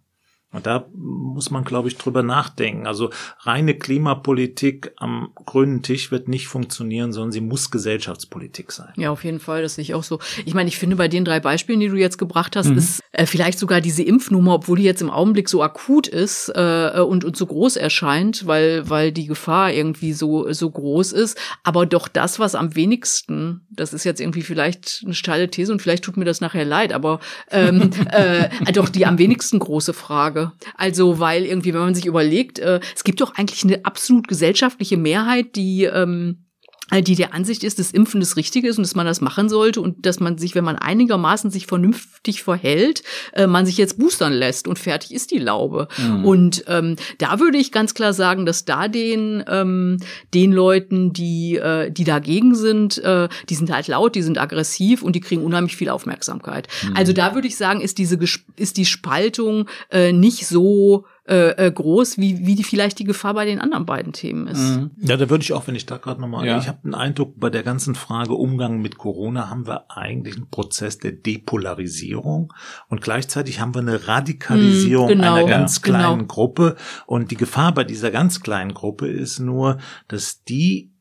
Und da muss man, glaube ich, drüber nachdenken. Also reine Klimapolitik am grünen Tisch wird nicht funktionieren, sondern sie muss Gesellschaftspolitik sein. Ja, auf jeden Fall, das sehe ich auch so. Ich meine, ich finde bei den drei Beispielen, die du jetzt gebracht hast, mhm. ist äh, vielleicht sogar diese Impfnummer, obwohl die jetzt im Augenblick so akut ist äh, und, und so groß erscheint, weil, weil die Gefahr irgendwie so, so groß ist. Aber doch das, was am wenigsten, das ist jetzt irgendwie vielleicht eine steile These und vielleicht tut mir das nachher leid, aber ähm, äh, doch die am wenigsten große Frage also, weil irgendwie, wenn man sich überlegt, äh, es gibt doch eigentlich eine absolut gesellschaftliche Mehrheit, die ähm, äh, die der Ansicht ist, dass Impfen das Richtige ist und dass man das machen sollte und dass man sich, wenn man einigermaßen sich vernünftig verhält, äh, man sich jetzt boostern lässt und fertig ist die Laube. Mhm. Und ähm, da würde ich ganz klar sagen, dass da den ähm, den Leuten, die äh, die dagegen sind, äh, die sind halt laut, die sind aggressiv und die kriegen unheimlich viel Aufmerksamkeit. Mhm. Also da würde ich sagen, ist diese ist die Spaltung äh, nicht so äh, äh, groß, wie, wie die vielleicht die Gefahr bei den anderen beiden Themen ist. Mhm. Ja, da würde ich auch, wenn ich da gerade nochmal, ja. ich habe den Eindruck, bei der ganzen Frage Umgang mit Corona haben wir eigentlich einen Prozess der Depolarisierung und gleichzeitig haben wir eine Radikalisierung mhm, genau, einer ganz ja, kleinen genau. Gruppe und die Gefahr bei dieser ganz kleinen Gruppe ist nur, dass die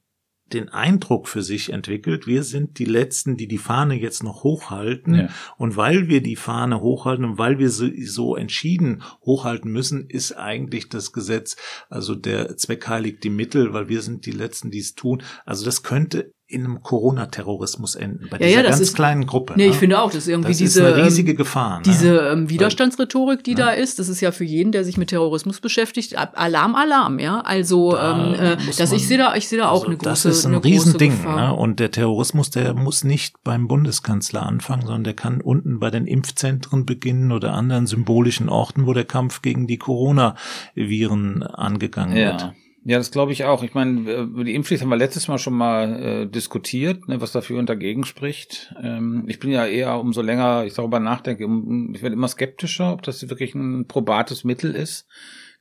den Eindruck für sich entwickelt, wir sind die Letzten, die die Fahne jetzt noch hochhalten. Ja. Und weil wir die Fahne hochhalten und weil wir sie so entschieden hochhalten müssen, ist eigentlich das Gesetz, also der Zweck heiligt die Mittel, weil wir sind die Letzten, die es tun. Also das könnte in einem Corona-Terrorismus enden, bei ja, dieser ja, ganz ist, kleinen Gruppe. Nee, ne? ich finde auch, das ist irgendwie das diese ist eine riesige ähm, Gefahr. Ne? Diese ähm, Widerstandsrhetorik, die ja. da ist, das ist ja für jeden, der sich mit Terrorismus beschäftigt, Alarm, Alarm, ja. Also da ähm, äh, dass ich sehe da, ich sehe da auch also eine große Das ist ein Riesending. Ne? Und der Terrorismus, der muss nicht beim Bundeskanzler anfangen, sondern der kann unten bei den Impfzentren beginnen oder anderen symbolischen Orten, wo der Kampf gegen die Corona-Viren angegangen ja. wird. Ja, das glaube ich auch. Ich meine, über die Impfpflicht haben wir letztes Mal schon mal äh, diskutiert, ne, was dafür und dagegen spricht. Ähm, ich bin ja eher, umso länger ich darüber nachdenke, um, ich werde immer skeptischer, ob das wirklich ein probates Mittel ist,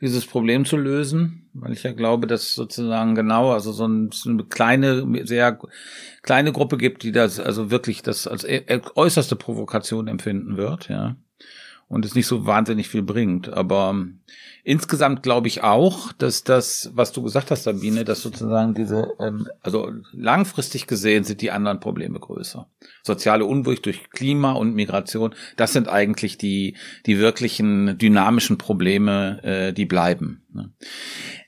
dieses Problem zu lösen, weil ich ja glaube, dass sozusagen genau, also so, ein, so eine kleine, sehr kleine Gruppe gibt, die das also wirklich das als äußerste Provokation empfinden wird, ja und es nicht so wahnsinnig viel bringt. Aber insgesamt glaube ich auch, dass das, was du gesagt hast, Sabine, dass sozusagen diese, ähm, also langfristig gesehen sind die anderen Probleme größer. Soziale Unruhe durch Klima und Migration, das sind eigentlich die, die wirklichen dynamischen Probleme, äh, die bleiben. Ne?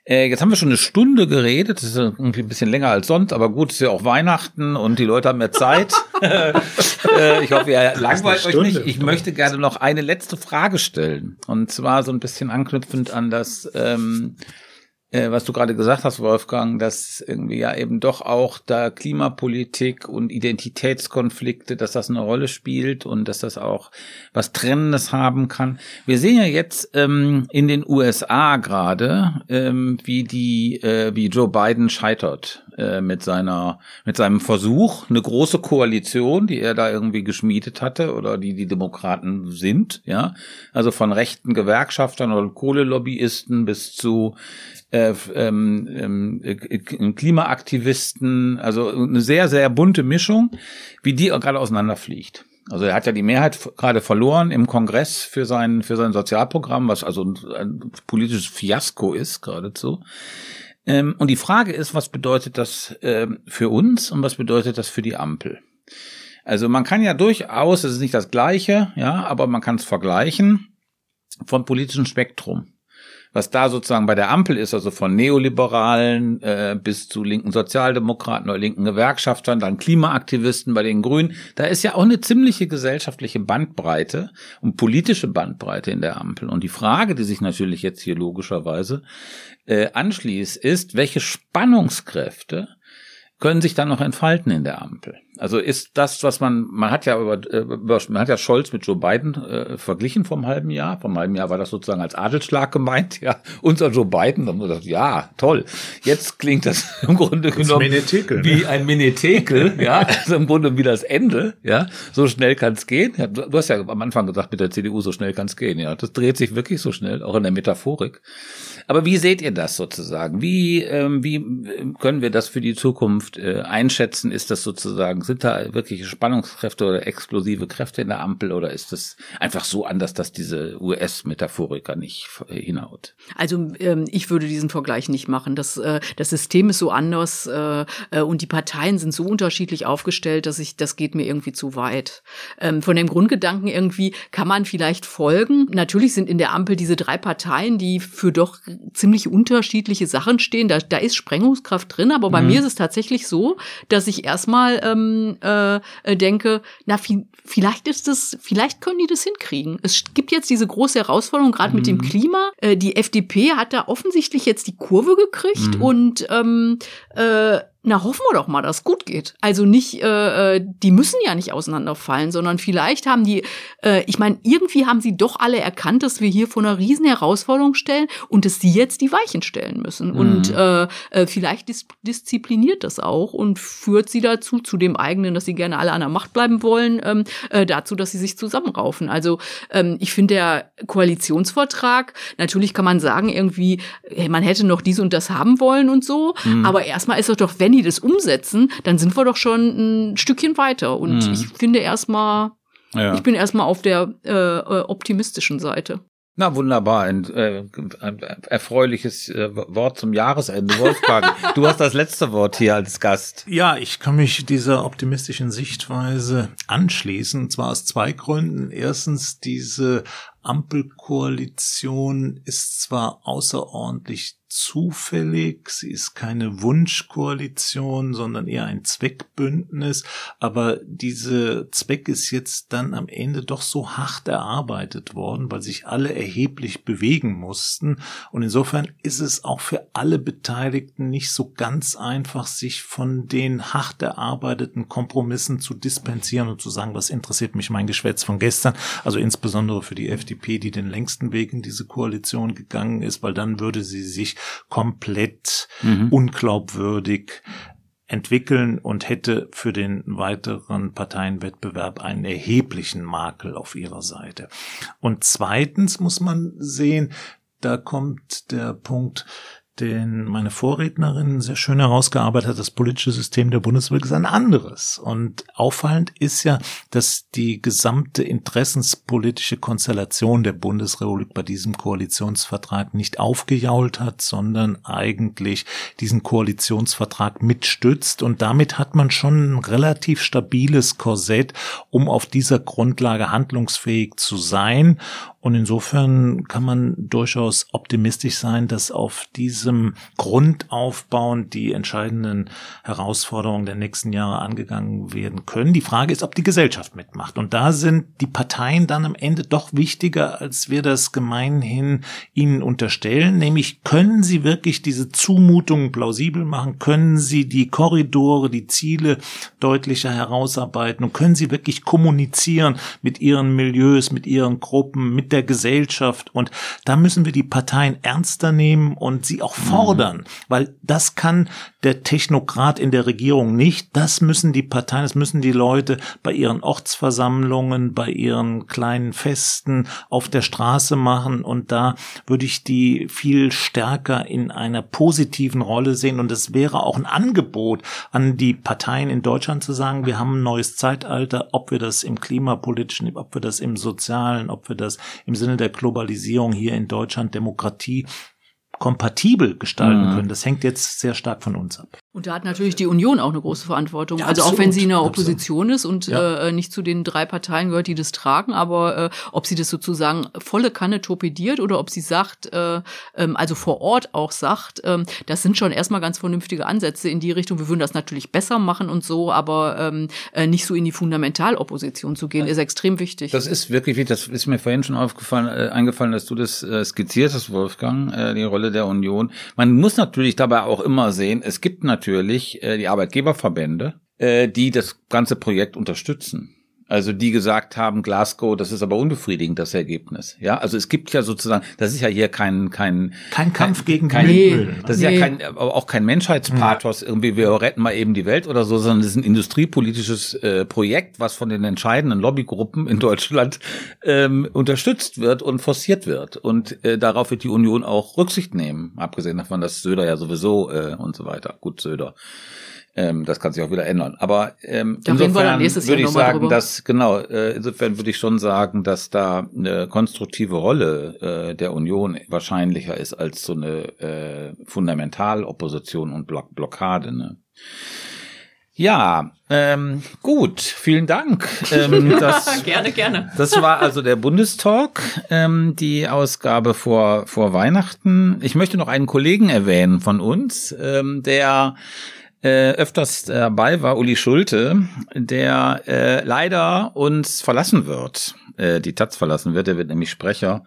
Äh, jetzt haben wir schon eine Stunde geredet. Das ist irgendwie ein bisschen länger als sonst, aber gut, es ist ja auch Weihnachten und die Leute haben mehr Zeit. äh, ich hoffe, ihr langweilt euch nicht. Ich möchte gerne noch eine letzte Frage stellen. Und zwar so ein bisschen anknüpfend an das ähm, äh, was du gerade gesagt hast, Wolfgang, dass irgendwie ja eben doch auch da Klimapolitik und Identitätskonflikte, dass das eine Rolle spielt und dass das auch was Trennendes haben kann. Wir sehen ja jetzt ähm, in den USA gerade, ähm, wie die, äh, wie Joe Biden scheitert äh, mit seiner, mit seinem Versuch, eine große Koalition, die er da irgendwie geschmiedet hatte oder die die Demokraten sind, ja, also von rechten Gewerkschaftern oder Kohlelobbyisten bis zu äh, ähm, ähm, äh, Klimaaktivisten, also eine sehr, sehr bunte Mischung, wie die gerade auseinanderfliegt. Also er hat ja die Mehrheit gerade verloren im Kongress für sein, für sein Sozialprogramm, was also ein, ein politisches Fiasko ist geradezu. Ähm, und die Frage ist, was bedeutet das ähm, für uns und was bedeutet das für die Ampel? Also man kann ja durchaus, es ist nicht das Gleiche, ja, aber man kann es vergleichen vom politischen Spektrum was da sozusagen bei der Ampel ist, also von Neoliberalen äh, bis zu linken Sozialdemokraten oder linken Gewerkschaftern, dann Klimaaktivisten bei den Grünen, da ist ja auch eine ziemliche gesellschaftliche Bandbreite und politische Bandbreite in der Ampel. Und die Frage, die sich natürlich jetzt hier logischerweise äh, anschließt, ist, welche Spannungskräfte können sich dann noch entfalten in der Ampel. Also ist das, was man, man hat ja über, äh, über man hat ja Scholz mit Joe Biden äh, verglichen vom halben Jahr. Vom halben Jahr war das sozusagen als Adelsschlag gemeint, ja. Unser Joe Biden, dann haben wir gesagt, ja, toll. Jetzt klingt das im Grunde das genommen Menetekel, ne? wie ein Menetekel, ja. Also im Grunde wie das Ende, ja. So schnell kann es gehen. Ja, du, du hast ja am Anfang gesagt mit der CDU, so schnell kann es gehen, ja. Das dreht sich wirklich so schnell, auch in der Metaphorik. Aber wie seht ihr das sozusagen? Wie, ähm, wie können wir das für die Zukunft äh, einschätzen? Ist das sozusagen, sind da wirkliche Spannungskräfte oder explosive Kräfte in der Ampel oder ist das einfach so anders, dass diese US-Metaphoriker nicht hinhaut? Also ähm, ich würde diesen Vergleich nicht machen. Das, äh, das System ist so anders äh, äh, und die Parteien sind so unterschiedlich aufgestellt, dass ich, das geht mir irgendwie zu weit. Ähm, von dem Grundgedanken irgendwie kann man vielleicht folgen. Natürlich sind in der Ampel diese drei Parteien, die für doch ziemlich unterschiedliche Sachen stehen. Da, da ist Sprengungskraft drin, aber bei mhm. mir ist es tatsächlich so, dass ich erstmal ähm, äh, denke, na, vielleicht ist das, vielleicht können die das hinkriegen. Es gibt jetzt diese große Herausforderung, gerade mhm. mit dem mhm. Klima. Äh, die FDP hat da offensichtlich jetzt die Kurve gekriegt mhm. und ähm, äh, na hoffen wir doch mal, dass es gut geht. Also nicht, äh, äh, die müssen ja nicht auseinanderfallen, sondern vielleicht haben die, äh, ich meine, irgendwie haben sie doch alle erkannt, dass wir hier vor einer riesen Herausforderung stellen und dass sie jetzt die Weichen stellen müssen. Mhm. Und äh, äh, vielleicht dis diszipliniert das auch und führt sie dazu, zu dem eigenen, dass sie gerne alle an der Macht bleiben wollen, ähm, äh, dazu, dass sie sich zusammenraufen. Also ähm, ich finde der Koalitionsvertrag, natürlich kann man sagen, irgendwie, hey, man hätte noch dies und das haben wollen und so, mhm. aber erstmal ist es doch, wenn die das umsetzen, dann sind wir doch schon ein Stückchen weiter. Und mhm. ich finde erstmal, ja. ich bin erstmal auf der äh, äh, optimistischen Seite. Na wunderbar, ein, äh, ein erfreuliches äh, Wort zum Jahresende. Wolfgang, du hast das letzte Wort hier als Gast. Ja, ich kann mich dieser optimistischen Sichtweise anschließen, und zwar aus zwei Gründen. Erstens, diese Ampelkoalition ist zwar außerordentlich zufällig, sie ist keine Wunschkoalition, sondern eher ein Zweckbündnis, aber diese Zweck ist jetzt dann am Ende doch so hart erarbeitet worden, weil sich alle erheblich bewegen mussten. Und insofern ist es auch für alle Beteiligten nicht so ganz einfach, sich von den hart erarbeiteten Kompromissen zu dispensieren und zu sagen, was interessiert mich mein Geschwätz von gestern, also insbesondere für die FDP, die den längsten Weg in diese Koalition gegangen ist, weil dann würde sie sich komplett mhm. unglaubwürdig entwickeln und hätte für den weiteren Parteienwettbewerb einen erheblichen Makel auf ihrer Seite. Und zweitens muss man sehen, da kommt der Punkt, den meine Vorrednerin sehr schön herausgearbeitet hat, das politische System der Bundesrepublik ist ein anderes. Und auffallend ist ja, dass die gesamte interessenspolitische Konstellation der Bundesrepublik bei diesem Koalitionsvertrag nicht aufgejault hat, sondern eigentlich diesen Koalitionsvertrag mitstützt. Und damit hat man schon ein relativ stabiles Korsett, um auf dieser Grundlage handlungsfähig zu sein und insofern kann man durchaus optimistisch sein, dass auf diesem Grundaufbauen die entscheidenden Herausforderungen der nächsten Jahre angegangen werden können. Die Frage ist, ob die Gesellschaft mitmacht. Und da sind die Parteien dann am Ende doch wichtiger, als wir das gemeinhin ihnen unterstellen. Nämlich können sie wirklich diese Zumutungen plausibel machen? Können sie die Korridore, die Ziele deutlicher herausarbeiten? Und können sie wirklich kommunizieren mit ihren Milieus, mit ihren Gruppen, mit der Gesellschaft. Und da müssen wir die Parteien ernster nehmen und sie auch fordern, mhm. weil das kann der Technokrat in der Regierung nicht. Das müssen die Parteien, das müssen die Leute bei ihren Ortsversammlungen, bei ihren kleinen Festen auf der Straße machen. Und da würde ich die viel stärker in einer positiven Rolle sehen. Und es wäre auch ein Angebot an die Parteien in Deutschland zu sagen, wir haben ein neues Zeitalter, ob wir das im klimapolitischen, ob wir das im sozialen, ob wir das im Sinne der Globalisierung hier in Deutschland Demokratie kompatibel gestalten mhm. können. Das hängt jetzt sehr stark von uns ab. Und da hat natürlich die Union auch eine große Verantwortung. Ja, also absolut, auch wenn sie in der Opposition absolut. ist und ja. äh, nicht zu den drei Parteien gehört, die das tragen, aber äh, ob sie das sozusagen volle Kanne torpediert oder ob sie sagt, äh, ähm, also vor Ort auch sagt, ähm, das sind schon erstmal ganz vernünftige Ansätze in die Richtung. Wir würden das natürlich besser machen und so, aber ähm, äh, nicht so in die Fundamentalopposition zu gehen, ist extrem wichtig. Das ist wirklich wichtig. Das ist mir vorhin schon aufgefallen, äh, eingefallen, dass du das äh, skizziert hast, Wolfgang, äh, die Rolle der Union. Man muss natürlich dabei auch immer sehen, es gibt natürlich natürlich äh, die Arbeitgeberverbände, äh, die das ganze Projekt unterstützen. Also die gesagt haben, Glasgow, das ist aber unbefriedigend, das Ergebnis. Ja, also es gibt ja sozusagen, das ist ja hier kein kein kein Kampf kein, gegen kein, nee, das ist nee. ja kein auch kein Menschheitspathos ja. irgendwie wir retten mal eben die Welt oder so, sondern es ist ein industriepolitisches äh, Projekt, was von den entscheidenden Lobbygruppen in Deutschland ähm, unterstützt wird und forciert wird und äh, darauf wird die Union auch Rücksicht nehmen, abgesehen davon, dass Söder ja sowieso äh, und so weiter. Gut, Söder ähm, das kann sich auch wieder ändern. Aber ähm, da insofern würde ich sagen, drüber. dass genau, äh, insofern würde ich schon sagen, dass da eine konstruktive Rolle äh, der Union wahrscheinlicher ist als so eine äh, Fundamentalopposition und Block Blockade. Ne? Ja, ähm, gut, vielen Dank. Ähm, das, gerne, gerne. Das war also der Bundestalk, ähm, die Ausgabe vor, vor Weihnachten. Ich möchte noch einen Kollegen erwähnen von uns, ähm, der äh, öfters dabei war, Uli Schulte, der äh, leider uns verlassen wird, äh, die Taz verlassen wird, der wird nämlich Sprecher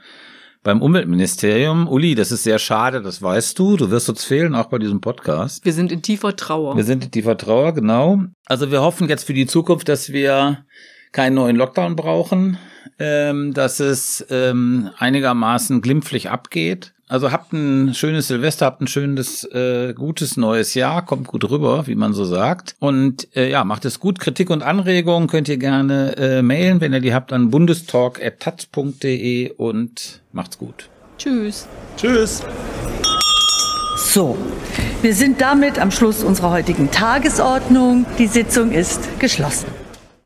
beim Umweltministerium. Uli, das ist sehr schade, das weißt du. Du wirst uns fehlen, auch bei diesem Podcast. Wir sind in tiefer Trauer. Wir sind in tiefer Trauer, genau. Also wir hoffen jetzt für die Zukunft, dass wir keinen neuen Lockdown brauchen, ähm, dass es ähm, einigermaßen glimpflich abgeht. Also habt ein schönes Silvester, habt ein schönes, äh, gutes neues Jahr, kommt gut rüber, wie man so sagt. Und äh, ja, macht es gut. Kritik und Anregungen könnt ihr gerne äh, mailen, wenn ihr die habt, an bundestalk.taz.de und macht's gut. Tschüss. Tschüss. So, wir sind damit am Schluss unserer heutigen Tagesordnung. Die Sitzung ist geschlossen.